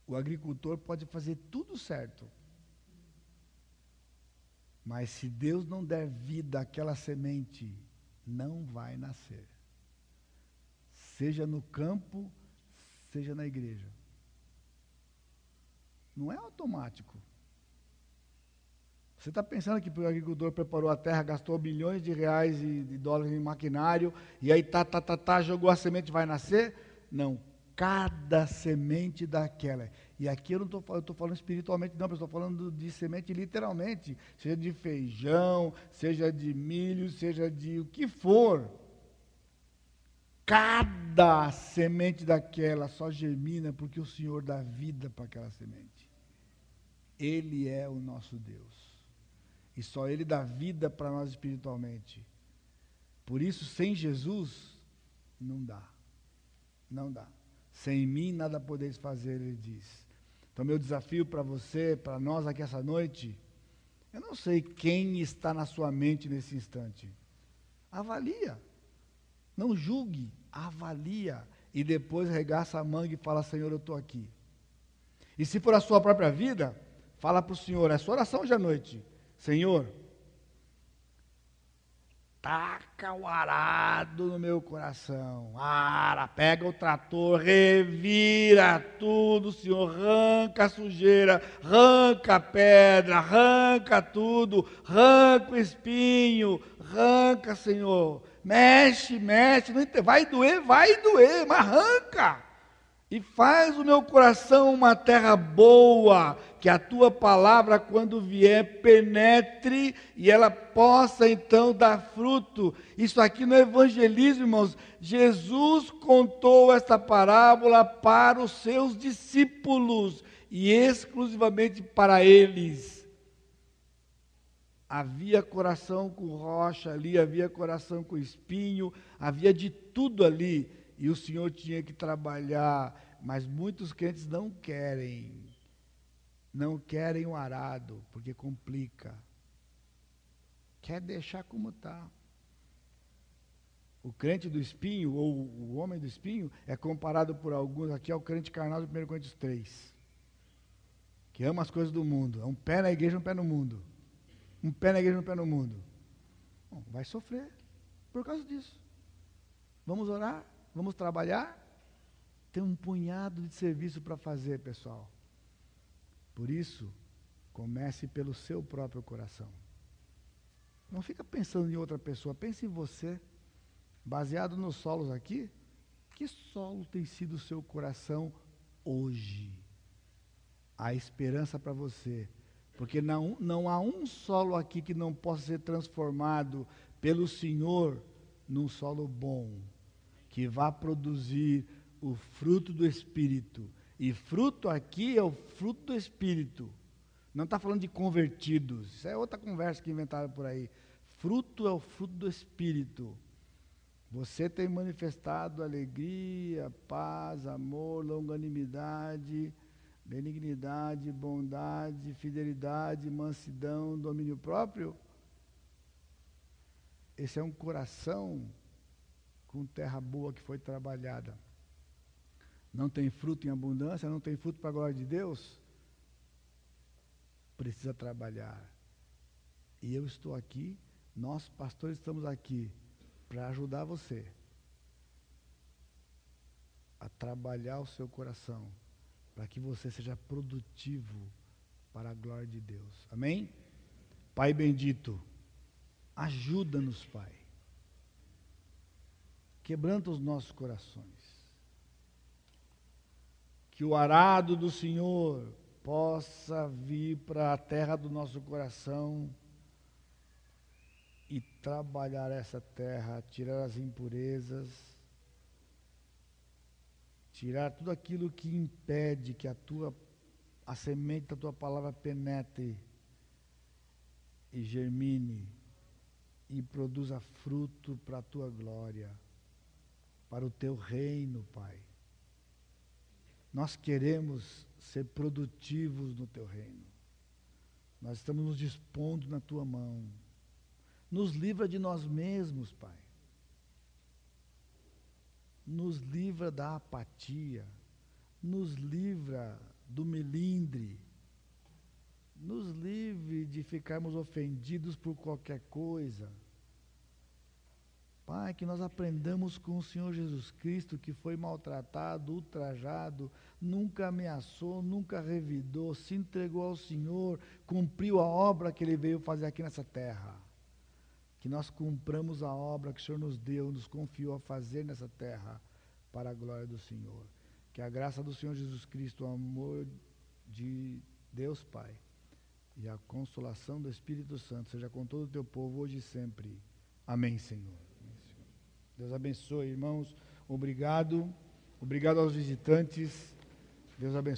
O agricultor pode fazer tudo certo. Mas se Deus não der vida àquela semente, não vai nascer. Seja no campo, seja na igreja. Não é automático. Você está pensando que o agricultor preparou a terra, gastou bilhões de reais e de dólares em maquinário, e aí tá, tá, tá, tá, jogou a semente vai nascer? Não. Cada semente daquela. E aqui eu não estou falando, falando espiritualmente, não, eu estou falando de semente literalmente. Seja de feijão, seja de milho, seja de o que for. Cada semente daquela só germina porque o Senhor dá vida para aquela semente. Ele é o nosso Deus. E só Ele dá vida para nós espiritualmente. Por isso, sem Jesus, não dá. Não dá. Sem mim nada podeis fazer, ele diz. Então, meu desafio para você, para nós aqui essa noite, eu não sei quem está na sua mente nesse instante. Avalia. Não julgue, avalia. E depois regaça a manga e fala: Senhor, eu estou aqui. E se for a sua própria vida, Fala para o Senhor, é sua oração hoje à noite. Senhor, taca o arado no meu coração. Ara, pega o trator, revira tudo, Senhor. Arranca a sujeira, arranca a pedra, arranca tudo, arranca o espinho, arranca, Senhor. Mexe, mexe, vai doer, vai doer, mas arranca. E faz o meu coração uma terra boa, que a tua palavra, quando vier, penetre e ela possa então dar fruto. Isso aqui no evangelismo, irmãos, Jesus contou esta parábola para os seus discípulos e exclusivamente para eles. Havia coração com rocha ali, havia coração com espinho, havia de tudo ali e o Senhor tinha que trabalhar, mas muitos crentes não querem. Não querem o arado, porque complica. Quer deixar como está. O crente do espinho, ou o homem do espinho, é comparado por alguns aqui ao crente carnal de 1 Coríntios 3. Que ama as coisas do mundo. É um pé na igreja, um pé no mundo. Um pé na igreja, um pé no mundo. Bom, vai sofrer por causa disso. Vamos orar? Vamos trabalhar? Tem um punhado de serviço para fazer, pessoal. Por isso, comece pelo seu próprio coração. Não fica pensando em outra pessoa, pense em você. Baseado nos solos aqui, que solo tem sido o seu coração hoje? A esperança para você. Porque não, não há um solo aqui que não possa ser transformado pelo Senhor num solo bom, que vá produzir o fruto do Espírito. E fruto aqui é o fruto do Espírito. Não está falando de convertidos. Isso é outra conversa que inventaram por aí. Fruto é o fruto do Espírito. Você tem manifestado alegria, paz, amor, longanimidade, benignidade, bondade, fidelidade, mansidão, domínio próprio? Esse é um coração com terra boa que foi trabalhada. Não tem fruto em abundância, não tem fruto para a glória de Deus? Precisa trabalhar. E eu estou aqui, nós pastores estamos aqui para ajudar você a trabalhar o seu coração, para que você seja produtivo para a glória de Deus. Amém? Pai bendito, ajuda-nos, Pai. Quebranta os nossos corações. Que o arado do Senhor possa vir para a terra do nosso coração e trabalhar essa terra, tirar as impurezas, tirar tudo aquilo que impede que a tua a semente da tua palavra penetre e germine e produza fruto para a tua glória, para o teu reino, Pai. Nós queremos ser produtivos no teu reino. Nós estamos nos dispondo na tua mão. Nos livra de nós mesmos, Pai. Nos livra da apatia. Nos livra do melindre. Nos livre de ficarmos ofendidos por qualquer coisa. Pai, que nós aprendamos com o Senhor Jesus Cristo, que foi maltratado, ultrajado, nunca ameaçou, nunca revidou, se entregou ao Senhor, cumpriu a obra que ele veio fazer aqui nessa terra que nós cumpramos a obra que o Senhor nos deu, nos confiou a fazer nessa terra, para a glória do Senhor. Que a graça do Senhor Jesus Cristo, o amor de Deus Pai e a consolação do Espírito Santo seja com todo o teu povo hoje e sempre. Amém, Senhor. Deus abençoe, irmãos. Obrigado. Obrigado aos visitantes. Deus abençoe.